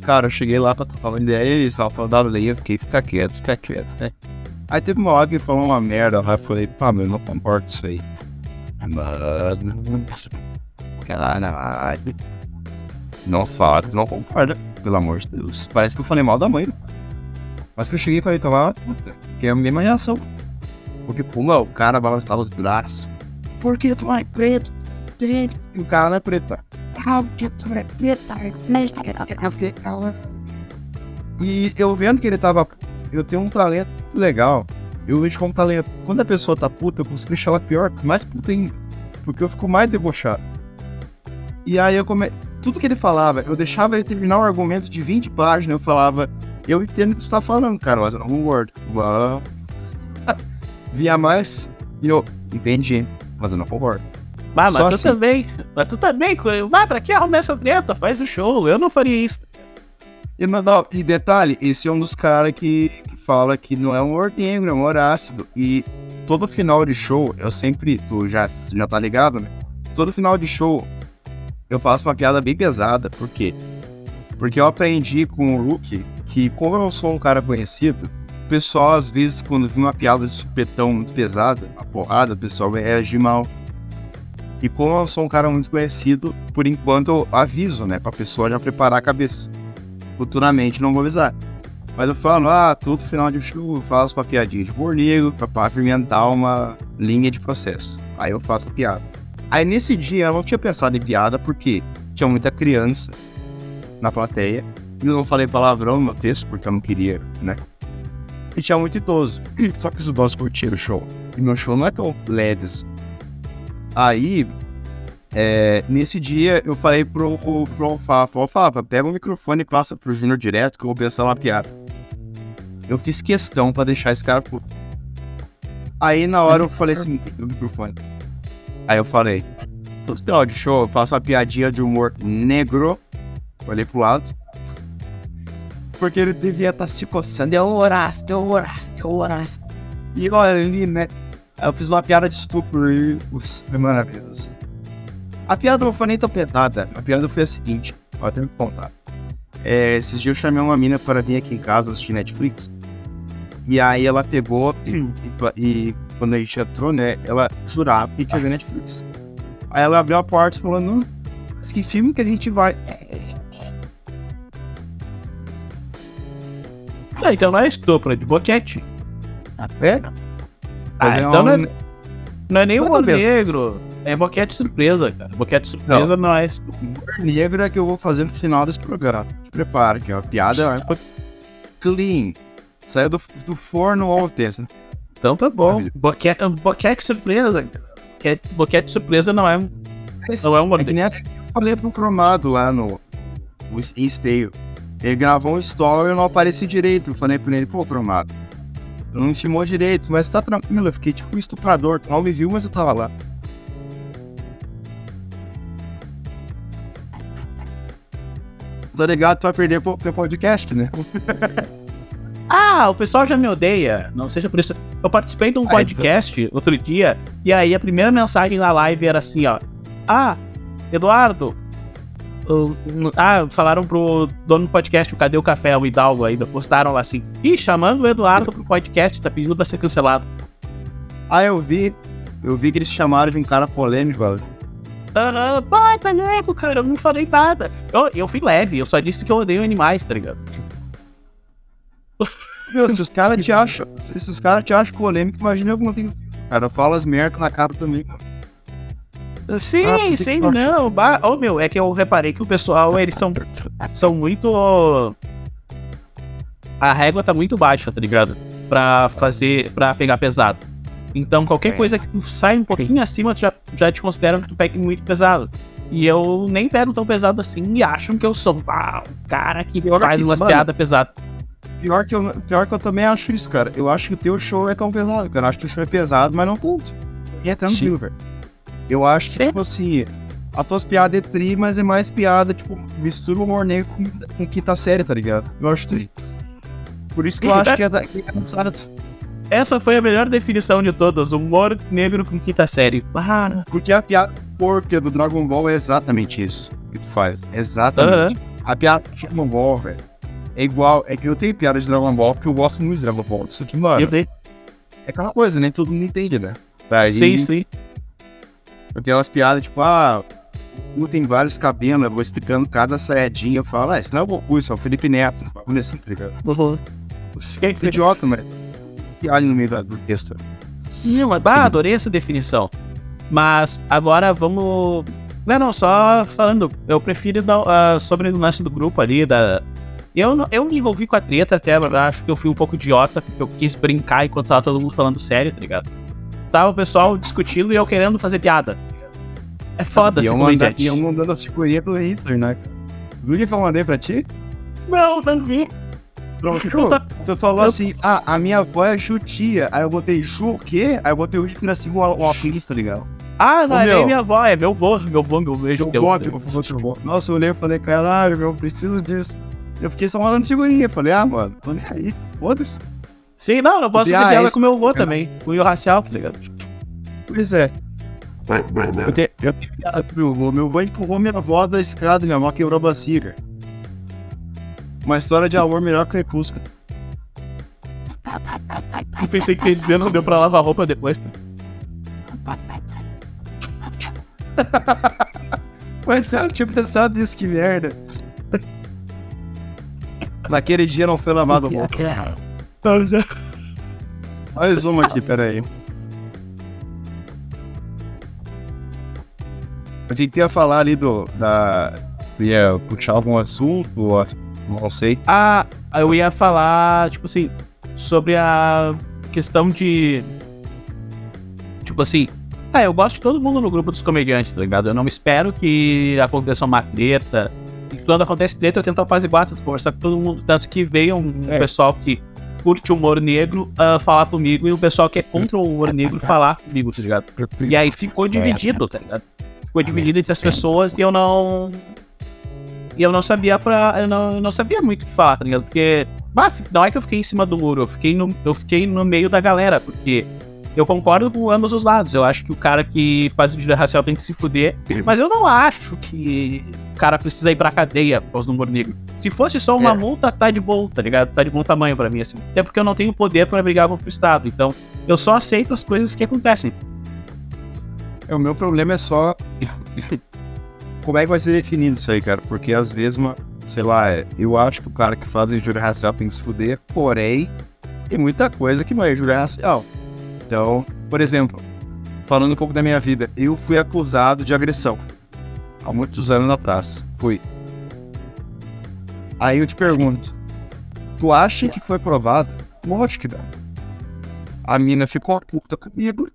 Cara, eu cheguei lá pra trocar uma ideia e eles estavam falando da lei, eu fiquei, fica quieto, fica quieto, né? Aí teve uma hora que falou uma merda lá, eu falei, pá, meu, eu não concordo com isso aí. Mano. Não fala, não concorda, pelo amor de Deus. Parece que eu falei mal da mãe. Mas que eu cheguei e falei, tomar puta, que é a mesma reação. Porque, pô, o cara balançava os braços. Por que tu é preto? Tem. E o cara é preto. tá? E eu vendo que ele tava. Eu tenho um talento legal. Eu vejo como talento. Quando a pessoa tá puta, eu consigo deixar ela pior, mais puta ainda. Porque eu fico mais debochado. E aí eu come... Tudo que ele falava, eu deixava ele terminar um argumento de 20 páginas, eu falava, eu entendo o que você tá falando, cara, mas eu não concordo. *laughs* Via mais e eu entendi, mas eu não concordo. Ah, mas Só tu assim. também. Mas tu também. Vai, pra que arrumar essa treta? Faz o show. Eu não faria isso. E, não, não, e detalhe, esse é um dos caras que, que fala que não é humor negro, é humor ácido. E todo final de show, eu sempre, tu já, já tá ligado, né? Todo final de show, eu faço uma piada bem pesada. Por quê? Porque eu aprendi com o Luke que, como eu sou um cara conhecido, o pessoal, às vezes, quando vê uma piada de supetão muito pesada, uma porrada, o pessoal vai reagir mal. E como eu sou um cara muito conhecido, por enquanto eu aviso, né? Pra pessoa já preparar a cabeça. Futuramente não vou avisar. Mas eu falo, ah, todo final de show eu faço uma piadinha de humor negro pra pavimentar uma linha de processo. Aí eu faço a piada. Aí nesse dia eu não tinha pensado em piada porque tinha muita criança na plateia. E eu não falei palavrão no texto porque eu não queria, né? E tinha muito idoso. *clears throat* Só que os idosos curtiram o show. E meu show não é tão leve assim. Aí, é, nesse dia, eu falei pro, pro Alfafa, Alfafa, pega o microfone e passa pro Júnior direto que eu vou pensar uma piada. Eu fiz questão pra deixar esse cara puto. Aí, na hora, eu falei assim, o microfone. Aí eu falei, no final de show, eu faço uma piadinha de humor negro. Olhei pro lado. Porque ele devia estar se coçando. Eu orasse, eu orasse, eu orasse. E olha ali, né? Aí eu fiz uma piada de estupro e foi maravilhoso. A piada não foi nem tão pesada. A piada foi a seguinte, vou até me contar. É, esses dias eu chamei uma mina para vir aqui em casa assistir Netflix. E aí ela pegou *clears throat* e, e quando a gente entrou, né, ela jurava que a gente ia ver Netflix. Aí ela abriu a porta e falou, não, mas que filme que a gente vai? Ah, então não é estupro, é de boquete. É? Ah, Mas é então uma- não é, não é nem Mas humor negro. É boquete surpresa, cara. Boquete surpresa não, é estupro. negro é que eu vou fazer no final desse programa. Te prepara, que a piada é clean. Saiu do, do forno ontem. assim. Então tá bom. Boquete, boquete surpresa. cara. Boquete, boquete surpresa não é, não é humor É negro. eu falei pro Cromado lá no, no Stale. Ele gravou um story e eu não apareci direito. Eu falei pra ele, pô, Cromado, não me filmou direito, mas tá tranquilo. Eu fiquei tipo um estuprador. Tu não me viu, mas eu tava lá. Tá ligado? Tu vai perder pro teu podcast, né? *laughs* Ah, o pessoal já me odeia. Não seja por isso. Eu participei de um podcast outro dia, e aí a primeira mensagem na live era assim, ó. Ah, Eduardo. Ah, falaram pro dono do podcast, o Cadê o Café, o Hidalgo ainda, postaram lá assim. Ih, chamando o Eduardo pro podcast, tá pedindo pra ser cancelado. Ah, eu vi. Eu vi que eles chamaram de um cara polêmico, velho. Aham, pai, tá louco, cara, eu não falei nada. Eu, eu fui leve, eu só disse que eu odeio animais, tá ligado? Meu, se os caras te acham. Se os caras te acham polêmico, imagina eu não tenho. Cara, fala as merdas na cara também. Sim, Ah, sim, que não. Bah, oh, meu, é que eu reparei que o pessoal, eles são, são muito. A régua tá muito baixa, tá ligado? Pra fazer. pra pegar pesado. Então, qualquer É. coisa que tu sai um pouquinho acima, tu já, já te consideram que tu pega muito pesado. E eu nem pego tão pesado assim e acham que eu sou ah, o cara que Pior faz que, umas mano, piadas pesadas. Pior que, eu, pior que eu também acho isso, cara. Eu acho que o teu show é tão pesado, cara. Eu acho que o show é pesado, mas não tanto. E é tranquilo, velho. Eu acho que, tipo assim, as tuas piadas é tri, mas é mais piada, tipo, mistura o humor negro com, com quinta série, tá ligado? Eu acho tri. Por isso que eu acho que é, da, que é. Essa foi a melhor definição de todas. Humor negro com quinta série. Para. Porque a piada porca do Dragon Ball é exatamente isso que tu faz. Exatamente. A piada de Dragon Ball, velho, é igual. É que eu tenho piada de Dragon Ball porque eu gosto muito de Dragon Ball. Isso aqui, mano, Eu dei. é aquela coisa, nem todo mundo entende, né? Daí, Sim, sim. Eu tenho umas piadas tipo, ah, o Goku tem vários cabelos, eu vou explicando cada saiyajin. Eu falo, ah, esse não é o Goku, isso é o Felipe Neto. Bagulho assim, tá ligado? Uhum. Que idiota, mas. Piada no meio do texto. Não, mas, bah, adorei essa definição. Mas agora vamos. Não, não, só falando. Eu prefiro dar, ah, sobre o lance do grupo ali. Da... Eu, eu me envolvi com a treta até, acho que eu fui um pouco idiota, porque eu quis brincar enquanto tava todo mundo falando sério, tá ligado? Tava o pessoal discutindo e eu querendo fazer piada. É foda ser comediante. e eu mandando a figurinha do Hitler, né? Viu que eu mandei pra ti? Não, não vi. Pronto. Tu falou assim, ah, a minha avó é judia. Aí eu botei Ju o quê? Aí eu botei o Hitler assim, o o apelido, tá ligado? Ah, não é nem meu. minha avó, é meu vô, meu vô, meu beijo. Eu boto, eu vou teu avó. Nossa, eu olhei e falei, caralho, meu, eu preciso disso. Eu fiquei só mandando figurinha. Falei, ah, mano, tô nem aí. Foda-se. Sim, não, não posso Ah, fazer piada esse- com meu avô também. Com o racial, tá ligado? Pois é. Eu tenho, eu tenho piada com meu avô. Meu avô empurrou minha avó da escada e minha avó quebrou a bacia. Uma história de amor melhor que Crepúsculo. Eu pensei que ia dizer, não deu pra lavar roupa depois. Tá? *laughs* Mas eu não tinha pensado nisso, que merda. Naquele dia não foi lavado roupa. Já- Mais uma aqui, peraí. Eu tinha que ia falar ali do. Da. Ia puxar algum assunto, ou não sei. Ah, eu ia falar, tipo assim, sobre a questão de. Tipo assim. Ah, eu gosto de todo mundo no grupo dos comediantes, tá ligado? Eu não espero que aconteça uma treta. E quando acontece treta, eu tento apaziguar, tento conversar com todo mundo. Tanto que veio um É. pessoal que curte humor negro ah, falar comigo e o pessoal que é contra o humor negro *laughs* falar comigo, tá ligado? E aí ficou dividido, tá ligado? Ficou dividido entre as pessoas e eu não. E eu não sabia pra. Eu não, eu não sabia muito o que falar, tá ligado? Porque. Bah, não é que eu fiquei em cima do muro, eu fiquei no, eu fiquei no meio da galera, porque eu concordo com ambos os lados. Eu acho que o cara que faz injúria racial tem que se fuder. Mas eu não acho que o cara precisa ir pra cadeia por causa do humor negro. Se fosse só uma É. multa, tá de bom, tá ligado? Tá de bom tamanho pra mim, assim. Até porque eu não tenho poder pra brigar contra o Estado. Então, eu só aceito as coisas que acontecem. É, o meu problema é só. *laughs* Como é que vai ser definido isso aí, cara? Porque às vezes, uma, sei lá, é, eu acho que o cara que faz injúria racial tem que se fuder, porém, tem muita coisa que não é injúria racial. Então, por exemplo, falando um pouco da minha vida, eu fui acusado de agressão. Há muitos anos atrás. Fui. Aí eu te pergunto: tu acha que foi provado? Lógico que não. A mina ficou puta comigo.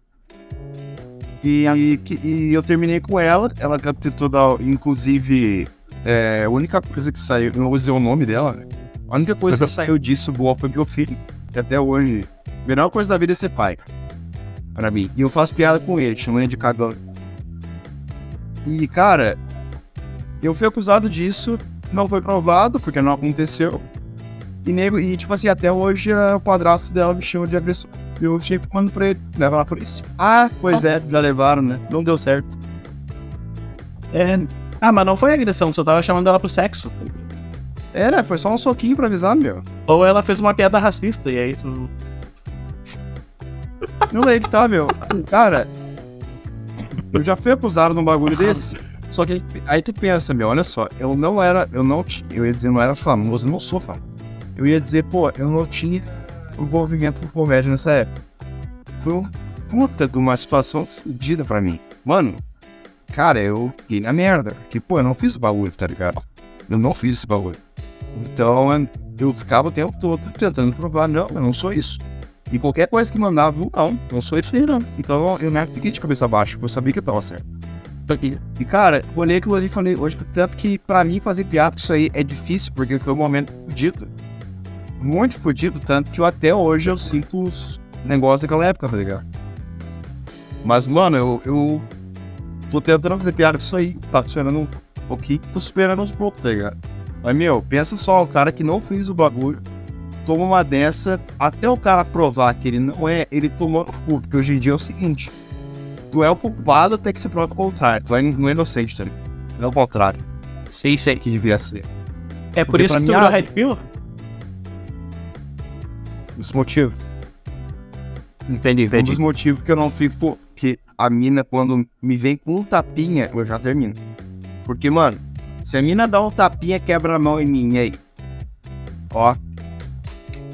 E, que- e eu terminei com ela. Ela tentou dar, inclusive, é, a única coisa que saiu, não vou dizer o nome dela, né? A única coisa que saiu disso boa foi meu filho. Que até hoje, a melhor coisa da vida é ser pai. Pra mim. E eu faço piada com ele, chamo ele de cagão. E, cara, eu fui acusado disso, não foi provado, porque não aconteceu. E, nego, e tipo assim, até hoje eh, o padrasto dela me chama de agressor. Eu sempre mando pra ele, leva lá por isso. Ah, pois é, já levaram, né? Não deu certo. É. Ah, mas não foi agressão, só tava chamando ela pro sexo. tá? É, né? Foi só um soquinho pra avisar, meu. Ou ela fez uma piada racista, e aí tu. Não é que tá, meu. Cara, eu já fui acusado num bagulho desse. Só que aí tu pensa, meu, olha só, eu não era, eu não tinha, eu ia dizer, não era famoso, eu não sou famoso. Eu ia dizer, pô, eu não tinha envolvimento com comédia nessa época. Foi um puta de uma situação fodida pra mim. Mano, cara, eu fiquei na merda. Porque, pô, eu não fiz o bagulho, tá ligado? Eu não fiz esse bagulho. Então, eu ficava o tempo todo tentando provar, não, eu não sou isso. E qualquer coisa que mandava, eu, não, não sou isso aí, não. Então, eu não fiquei de cabeça baixa, porque eu sabia que eu tava certo. E, cara, eu olhei aquilo ali e falei, hoje, tanto que pra mim fazer piada com isso aí é difícil, porque foi um momento fudido. Muito fudido, tanto que eu, até hoje eu sinto os negócios daquela época, tá ligado? Mas, mano, eu, eu tô tentando fazer piada com isso aí, tá funcionando um pouquinho, tô superando uns poucos, tá ligado? Mas, meu, pensa só, o cara que não fez o bagulho, toma uma dessa, até o cara provar que ele não é, ele tomou no porque hoje em dia é o seguinte, tu é o culpado até que você prova o contrário, tu é não é inocente, tá ligado? É o contrário, Sei, sei. que devia ser. É por Porque isso que tu virou ah, Red Pill? Os motivos. Entendi, Um entendi. dos motivos que eu não fico, que a mina, quando me vem com um tapinha, eu já termino. Porque, mano, se a mina dá um tapinha, quebra a mão em mim, aí? Ó,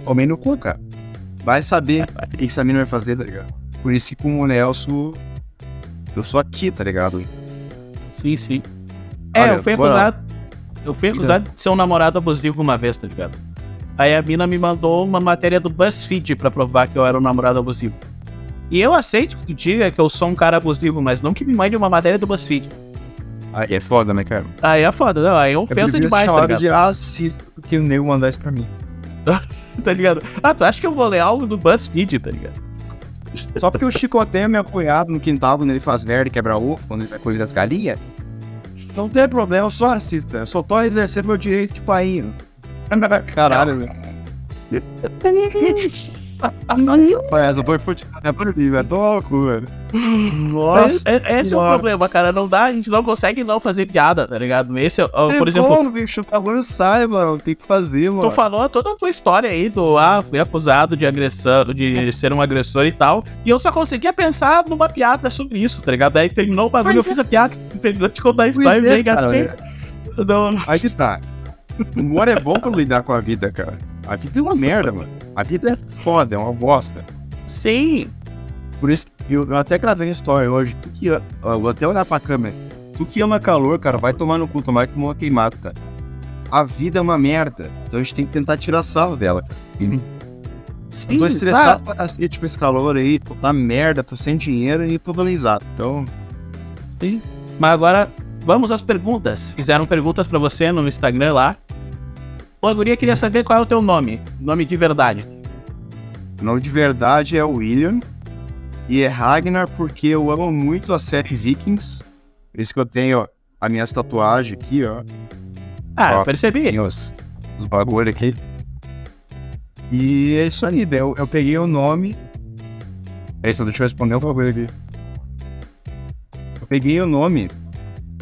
tomei no cu, cara. Vai saber o que essa mina vai fazer, tá ligado? Por isso que com o Nelson, eu sou aqui, tá ligado? Sim, sim. É, Olha, eu fui acusado. Eu fui acusado de ser um namorado abusivo uma vez, tá ligado? Aí a mina me mandou uma matéria do BuzzFeed pra provar que eu era um namorado abusivo. E eu aceito que tu diga que eu sou um cara abusivo, mas não que me mande uma matéria do BuzzFeed. Aí é foda, né, cara? Aí é foda, não. Aí é Eu ofensa prefiro demais, tá ligado? de racista do que o nego mandar isso pra mim. *laughs* *laughs* Tá ligado? Ah, tu acha que eu vou ler algo do BuzzFeed, tá ligado? Só porque eu chicoteio meu cunhado no quintal quando ele faz merda e quebra ovo, quando ele vai colher das galinhas. Não tem problema, eu sou racista. Eu só tô exercendo meu direito de pai. *laughs* Caralho, meu. *laughs* Mas essa foi futebol, é por mim, velho. Tô louco, velho. Nossa. Esse, esse é o problema, cara. Não dá, a gente não consegue não fazer piada, tá ligado? Esse, é, ó, por exemplo, Como, bicho, o bagulho sai, mano. Tem que fazer, mano. Tu falou toda a tua história aí do ah, fui acusado de agressão, de ser um agressor e tal. E eu só conseguia pensar numa piada sobre isso, tá ligado? Aí terminou o bagulho, eu fiz a piada, terminou de contar a história e é, me cara, engatei. Não, não. Aí que tá. O humor é bom pra lidar com a vida, cara. A vida é uma merda, mano. A vida é foda, é uma bosta. Sim. Por isso, que eu, eu até gravei uma história hoje. Tu que eu vou até olhar pra câmera. Tu que ama calor, cara, vai tomar no cu, tomar que uma queimada, cara. A vida é uma merda. Então a gente tem que tentar tirar sarro dela, cara. Sim, Eu tô estressado tá. pra cacete com esse calor aí, tô na merda, tô sem dinheiro e tô valorizado. Então, Sim. Mas agora, vamos às perguntas. Fizeram perguntas pra você no Instagram lá. Ô, a guria queria saber qual é o teu nome. Nome de verdade. o nome de verdade é William. E é Ragnar porque eu amo muito a série Vikings. Por isso que eu tenho ó, a minha tatuagem aqui, ó. Ah, Ó, eu percebi. Os, os bagulho aqui. E é isso aí, daí eu, eu peguei o nome. É isso, deixa eu responder um bagulho aqui. Eu peguei o nome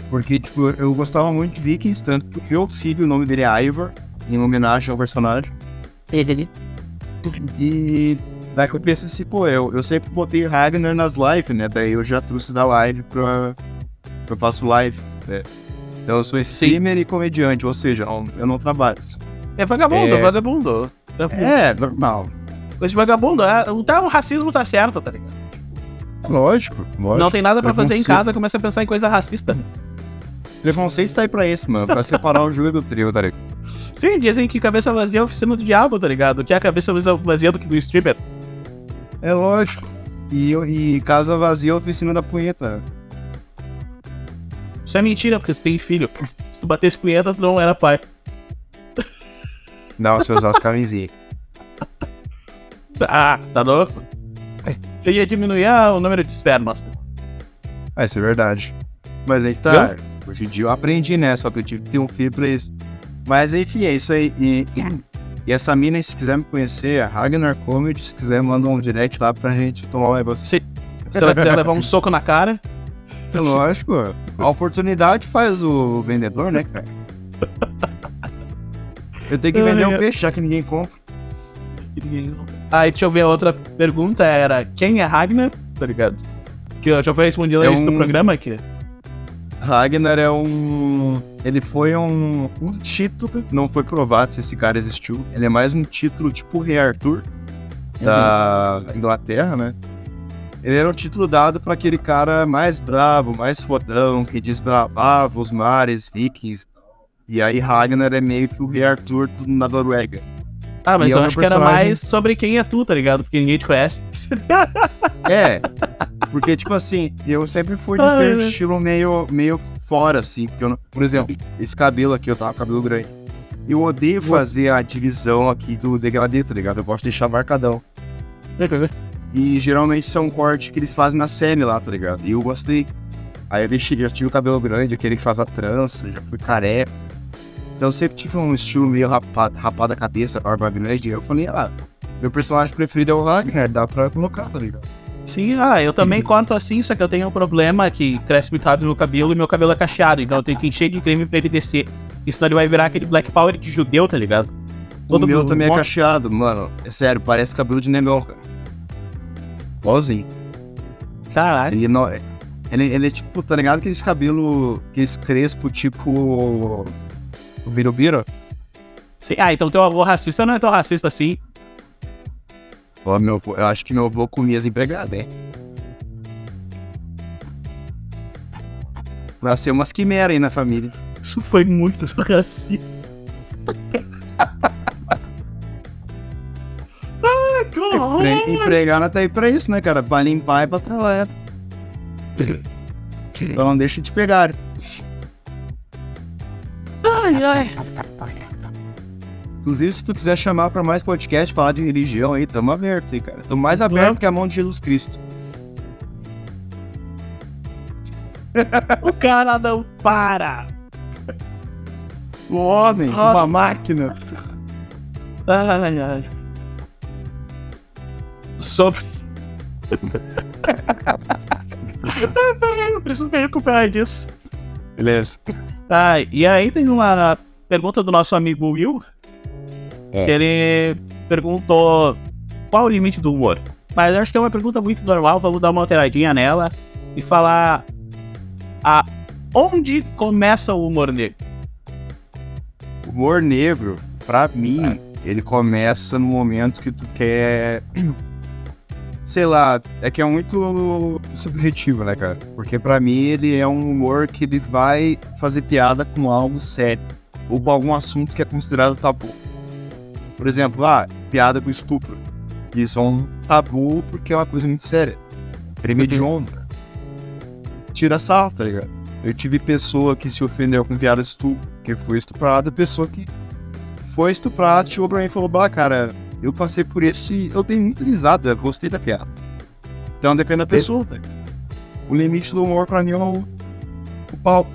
porque, tipo, eu gostava muito de Vikings, tanto que o meu filho, o nome dele é Ivor, em homenagem ao personagem. E daí eu pensei assim, pô, eu, eu sempre botei Ragnar nas lives, né? Daí eu já trouxe da live pra. Eu faço live, né? Então eu sou streamer e comediante, ou seja, eu não- trabalho. É vagabundo, É. vagabundo. É, normal. De vagabundo. É, tá, o racismo tá certo, tá ligado? Lógico, lógico. Não tem nada pra fazer em casa, começa a pensar em coisa racista. Preconceito tá aí pra isso, mano. Pra separar o jogo do trio, tá ligado? Sim, dizem que cabeça vazia é a oficina do diabo, tá ligado? Que é a cabeça vazia do que do streamer. É lógico. E, eu- e casa vazia é a oficina da punheta. Isso é mentira, porque tu tem filho. Se tu batesse punheta, tu não era pai. Não, se eu usar as camisinhas. Ah, tá louco? Eu ia diminuir ah, o número de espermas. Ah, isso é verdade. Mas aí que tá. Hoje em dia eu aprendi, né? Só que eu tive que ter um filho pra isso. Mas enfim, é isso aí. E, e essa mina, se quiser me conhecer, é Ragnar Comedy. Se quiser, manda um direct lá pra gente tomar um negócio. Se, se ela quiser levar um *laughs* soco na cara, É lógico. A oportunidade faz o vendedor, né, cara? Eu tenho que vender um peixe, já que ninguém compra. Aí deixa eu ver a outra pergunta era quem é Ragnar? Tá ligado? Que eu já foi É isso no um- programa aqui. Ragnar é um. Ele foi um, um título, não foi provado se esse cara existiu. Ele é mais um título tipo o Rei Arthur da Inglaterra, né? Ele era um título dado para aquele cara mais bravo, mais fodão, que desbravava os mares vikings. E aí Ragnar é meio que o Rei Arthur na Noruega. Ah, mas E é eu um acho que era personagem- mais sobre quem é tu, tá ligado? Porque ninguém te conhece. *laughs* É, porque, tipo assim, eu sempre fui de ter um estilo meio, meio fora, assim. Porque eu não- por exemplo, esse cabelo aqui, eu tava com cabelo grande. Eu odeio fazer a divisão aqui do degradê, tá ligado? Eu gosto de deixar marcadão. E geralmente isso é um corte que eles fazem na série lá, tá ligado? E eu gostei. Aí eu deixei, já tive o cabelo grande, aquele que faz a trança, já fui careca. Então eu sempre tive um estilo meio rapado, rapado a cabeça, barba grande. Eu falei, ah, meu personagem preferido é o Ragnar, dá pra colocar, tá ligado? Sim, ah, eu também corto assim, só que eu tenho um problema que cresce muito rápido no cabelo e meu cabelo é cacheado, então eu tenho que encher de creme pra ele descer. Senão ele vai virar aquele Black Power de judeu, tá ligado? o meu mundo- também é cacheado, mano. É sério, parece cabelo de negão, cara. Igualzinho. Caralho. Ele não. Ele, ele é tipo, tá ligado? Aqueles cabelo. Aqueles crespo, tipo. O Birubiru? Sim, ah, então teu avô racista não é tão racista assim. Ó, meu avô, eu acho que meu avô comia as empregadas, hein? Nasceu umas quimeras aí na família. Isso foi muito *laughs* racista. ah, Empre, caralho. empregada tá aí pra isso, né, cara? Pra limpar e pra trabalhar. *laughs* Então não deixa de pegar. Ai, ai. Inclusive, se tu quiser chamar pra mais podcast, falar de religião aí, tamo aberto aí, cara. Tamo mais aberto que a mão de Jesus Cristo. O cara não para. O homem, Ah. uma máquina. Ai, ai. sobre. *laughs* Eu preciso me recuperar disso. Beleza. Tá, e aí tem uma pergunta do nosso amigo Will. É. Que ele perguntou qual o limite do humor. Mas acho que é uma pergunta muito normal, vamos dar uma alteradinha nela e falar a onde começa o humor negro. O humor negro, pra mim, ele começa no momento que tu quer. *clears throat* Sei lá, é que é muito subjetivo, né, cara? Porque pra mim ele é um humor que ele vai fazer piada com algo sério. Ou com algum assunto que é considerado tabu. Por exemplo, ah, piada com estupro. Isso é um tabu porque é uma coisa muito séria. Crime de honra. Tira sarro, tá ligado? Eu tive pessoa que se ofendeu com piada de estupro, que foi estuprada, pessoa que foi estuprada, chegou pra mim e falou, bah, cara, eu passei por isso e eu dei muita risada, gostei da piada. Então depende da pessoa, tá? O limite do humor pra mim é o, o palco.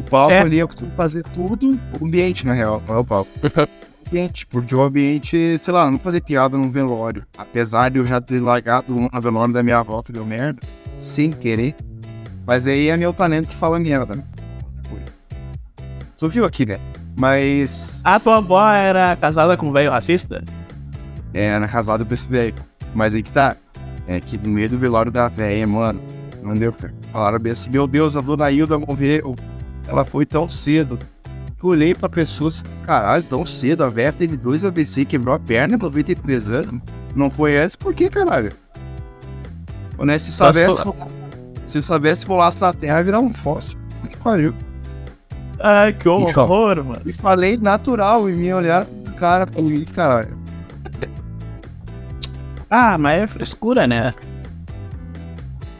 O palco É. ali é o que tu fazer tudo, o ambiente, na real, não é o palco. *laughs* O ambiente, porque o ambiente, sei lá, não fazer piada num velório. Apesar de eu já ter largado uma velório da minha avó que deu merda, sem querer. Mas aí é meu talento de falar merda, né? Tu viu aqui, né? Mas A tua avó era casada com um velho racista? é, era casado com esse velho. Mas aí que tá. É que no meio do velório da velha, mano, não deu, cara. Falaram bem assim, meu Deus, a dona Hilda morreu. Ela foi tão cedo. Eu olhei pra pessoa assim, caralho, tão cedo. A velha teve dois AVC, quebrou a perna, 93 anos. Não foi antes, por que, caralho? Né, se soubesse, se soubesse rolasse na terra, ia virar um fóssil. Que pariu. Ai, que horror, mano. E falei natural e me olharam pro cara, falei, caralho. Ah, mas é frescura, né?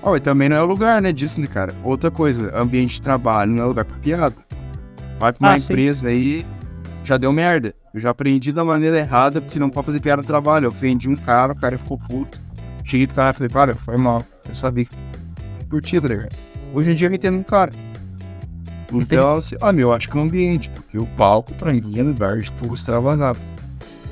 Ó, e também não é o lugar, né, disso, né, cara? Outra coisa, ambiente de trabalho não é lugar pra piada. Vai pra uma Ah, sim. empresa aí, já deu merda. Eu já aprendi da maneira errada, porque não pode fazer piada no trabalho. Eu ofendi um cara, o cara ficou puto. Cheguei do cara e falei, cara, foi mal. Eu sabia que curtia, tá ligado? Hoje em dia eu entendo um cara. Então, assim, ah, meu, acho que é um ambiente, porque o palco pra mim é lugar de fogo extravasado.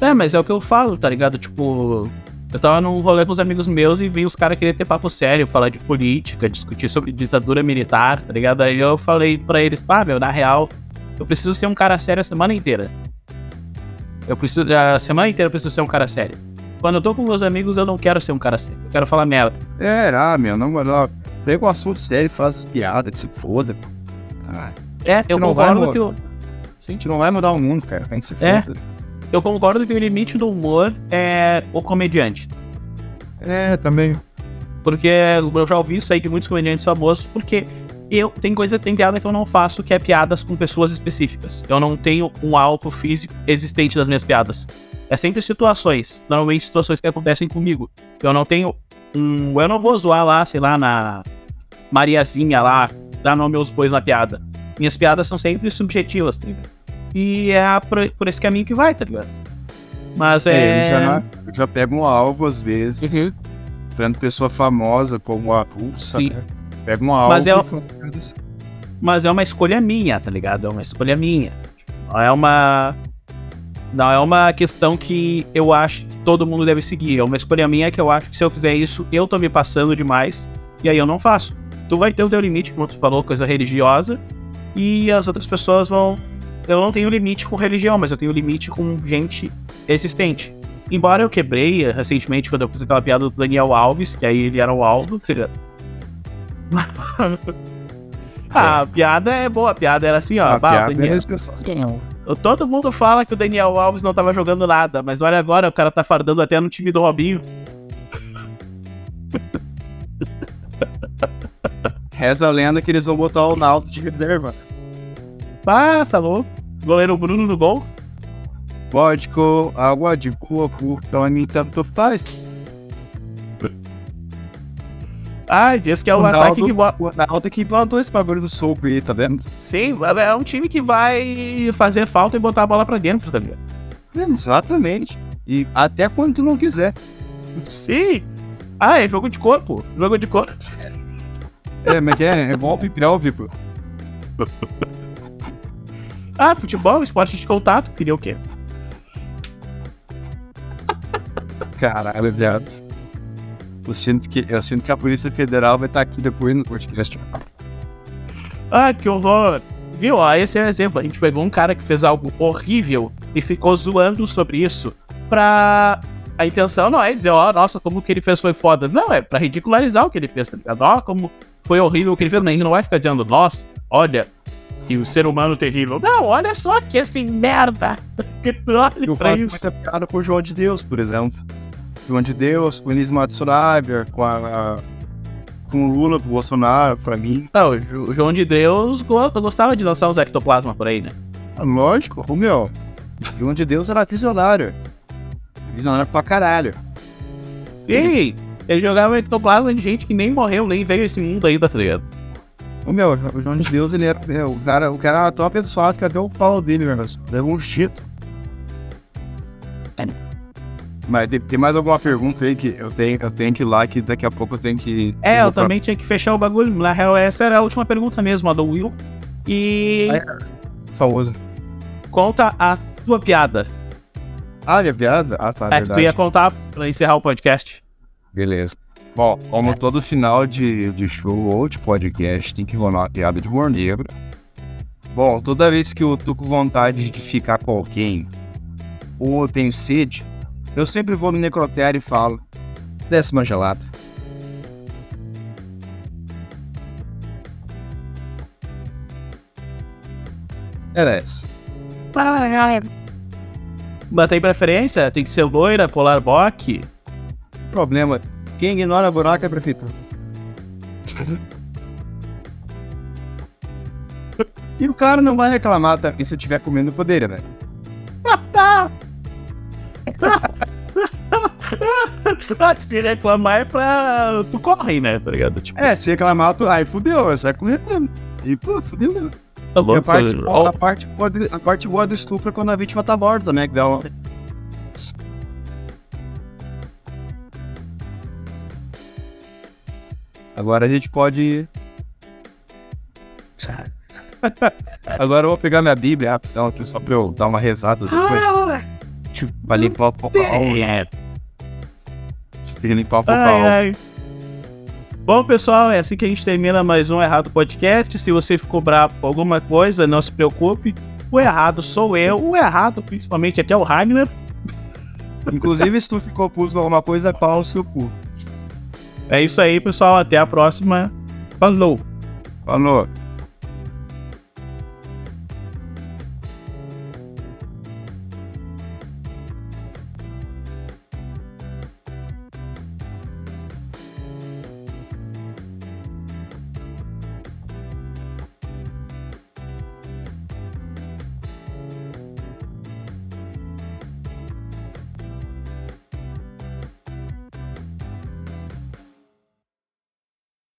É, mas é o que eu falo, tá ligado? Tipo, eu tava num rolê com os amigos meus e vi os caras querer ter papo sério, falar de política, discutir sobre ditadura militar, tá ligado? Aí eu falei pra eles, pá, meu, na real, eu preciso ser um cara sério a semana inteira. Eu preciso, a semana inteira eu preciso ser um cara sério. Quando eu tô com meus amigos, eu não quero ser um cara sério, eu quero falar merda. É, ah, meu, na moral, pega um assunto sério e faz piada, se foda. Ah, É, eu não concordo que o, a gente não vai mudar o mundo, cara, tem que se É. eu concordo que o limite do humor é o comediante. É, também. Porque eu já ouvi isso aí de muitos comediantes famosos, porque eu tem coisa, tem piada que eu não faço, que é piadas com pessoas específicas. Eu não tenho um alvo físico existente das minhas piadas. É sempre situações, normalmente situações que acontecem comigo. Eu não tenho um. Eu não vou zoar lá, sei lá, na Mariazinha lá, dar nome aos bois na piada. Minhas piadas são sempre subjetivas, tá ligado? E é a- por, por esse caminho que vai, tá ligado? Mas É, é. eu já, já pego um alvo às vezes, Uhum. tanto pessoa famosa como a Pulsa, Sim. né? Pega um alvo Mas é piadas. Mas é uma escolha minha, tá ligado? É uma escolha minha. Não é uma. Não é uma questão que eu acho que todo mundo deve seguir. É uma escolha minha que eu acho que se eu fizer isso, eu tô me passando demais. E aí eu não faço. Tu vai ter o teu limite, como tu falou, coisa religiosa. E as outras pessoas vão. Eu não tenho limite com religião, mas eu tenho limite com gente existente. Embora eu quebrei recentemente quando eu fiz aquela piada do Daniel Alves, que aí ele era o alvo. tá ligado? Ah, a piada é boa, a piada era assim, ó. A bah, piada Daniel- é. Todo mundo fala que o Daniel Alves não tava jogando nada, mas olha agora, o cara tá fardando até no time do Robinho. Reza a lenda que eles vão botar o Naldo de reserva. Ah, tá louco. Goleiro Bruno no gol. Vodka, água de coco, pra mim tanto faz. Ah, diz que é o, O ataque que bota. O Naldo que plantou esse bagulho do soco aí, tá vendo? Sim, é um time que vai fazer falta e botar a bola pra dentro, tá ligado? Exatamente. E até quando tu não quiser. Sim. Ah, é jogo de corpo. Jogo de corpo. É, mas é, é golpe pélvico. *laughs* Ah, futebol, esporte de contato. Queria o quê? Caralho, viado. Eu sinto, que, eu sinto que a Polícia Federal vai estar aqui depois no podcast. Ah, que horror! Viu? Ó, esse é o exemplo. A gente pegou um cara que fez algo horrível e ficou zoando sobre isso pra. A intenção não é dizer, ó, nossa, como o que ele fez foi foda. Não, é pra ridicularizar o que ele fez, tá ligado? Ó, como foi horrível o que ele fez. Mas a gente não vai ficar dizendo, nossa, olha, que o ser humano terrível. Não, olha só que esse merda. *laughs* que olha Eu pra faço isso. muita piada com o João de Deus, por exemplo. João de Deus, com o Elis Matsunaber, com a. com o Lula, com o Bolsonaro, pra mim. Não, o Jo- o João de Deus go- gostava de lançar uns ectoplasma por aí, né? Lógico, o meu. João de Deus era visionário. Visionário pra caralho. Sim, ele jogava ectoplasma de gente que nem morreu, nem veio a esse mundo ainda, tá ligado? O meu, o João de Deus, ele era. meu, o cara, o cara era tão abençoado que até o pau dele, meu irmão. Deu um chito. Mas tem, tem mais alguma pergunta aí que eu tenho, eu tenho que ir lá, que daqui a pouco eu tenho que. É, eu pra- também tinha que fechar o bagulho. Na real, essa era a última pergunta mesmo, a do Will. E É. Famoso. conta a tua piada. Ah, minha piada? Ah, tá, é que verdade. tu ia contar pra encerrar o podcast. Beleza. Bom, como todo final de, de show ou de podcast, tem que rolar uma piada de humor negro. Bom, toda vez que eu tô com vontade de ficar com alguém, ou eu tenho sede, eu sempre vou no necrotério e falo, desce uma gelada. Era essa. Mas tem preferência? Tem que ser loira, polar bock? Problema, quem ignora buraco é prefeitura. e o cara não vai reclamar também se eu estiver comendo poder, né? Se reclamar é pra. Tu corre, né? Tá ligado? Tipo, É, se reclamar, tu... aí fudeu, sai correndo. E, pô, fudeu mesmo. tá E a parte, Ó, a, parte, boa a parte boa do estupro é quando a vítima tá morta, né? Que dá uma... Agora a gente pode. *laughs* Agora eu vou pegar minha Bíblia rapidão, aqui, só pra eu dar uma rezada depois. Tipo, pra limpar o popal. É. Tem que limpar o ai. Bom, pessoal, é assim que a gente termina mais um Errado Podcast. Se você ficou bravo com alguma coisa, não se preocupe. O errado sou eu. O errado, principalmente, aqui é o Ragnar. Inclusive, se tu ficou puto com alguma coisa, pau o seu cu. É isso aí, pessoal. Até a próxima. Falou! Falou.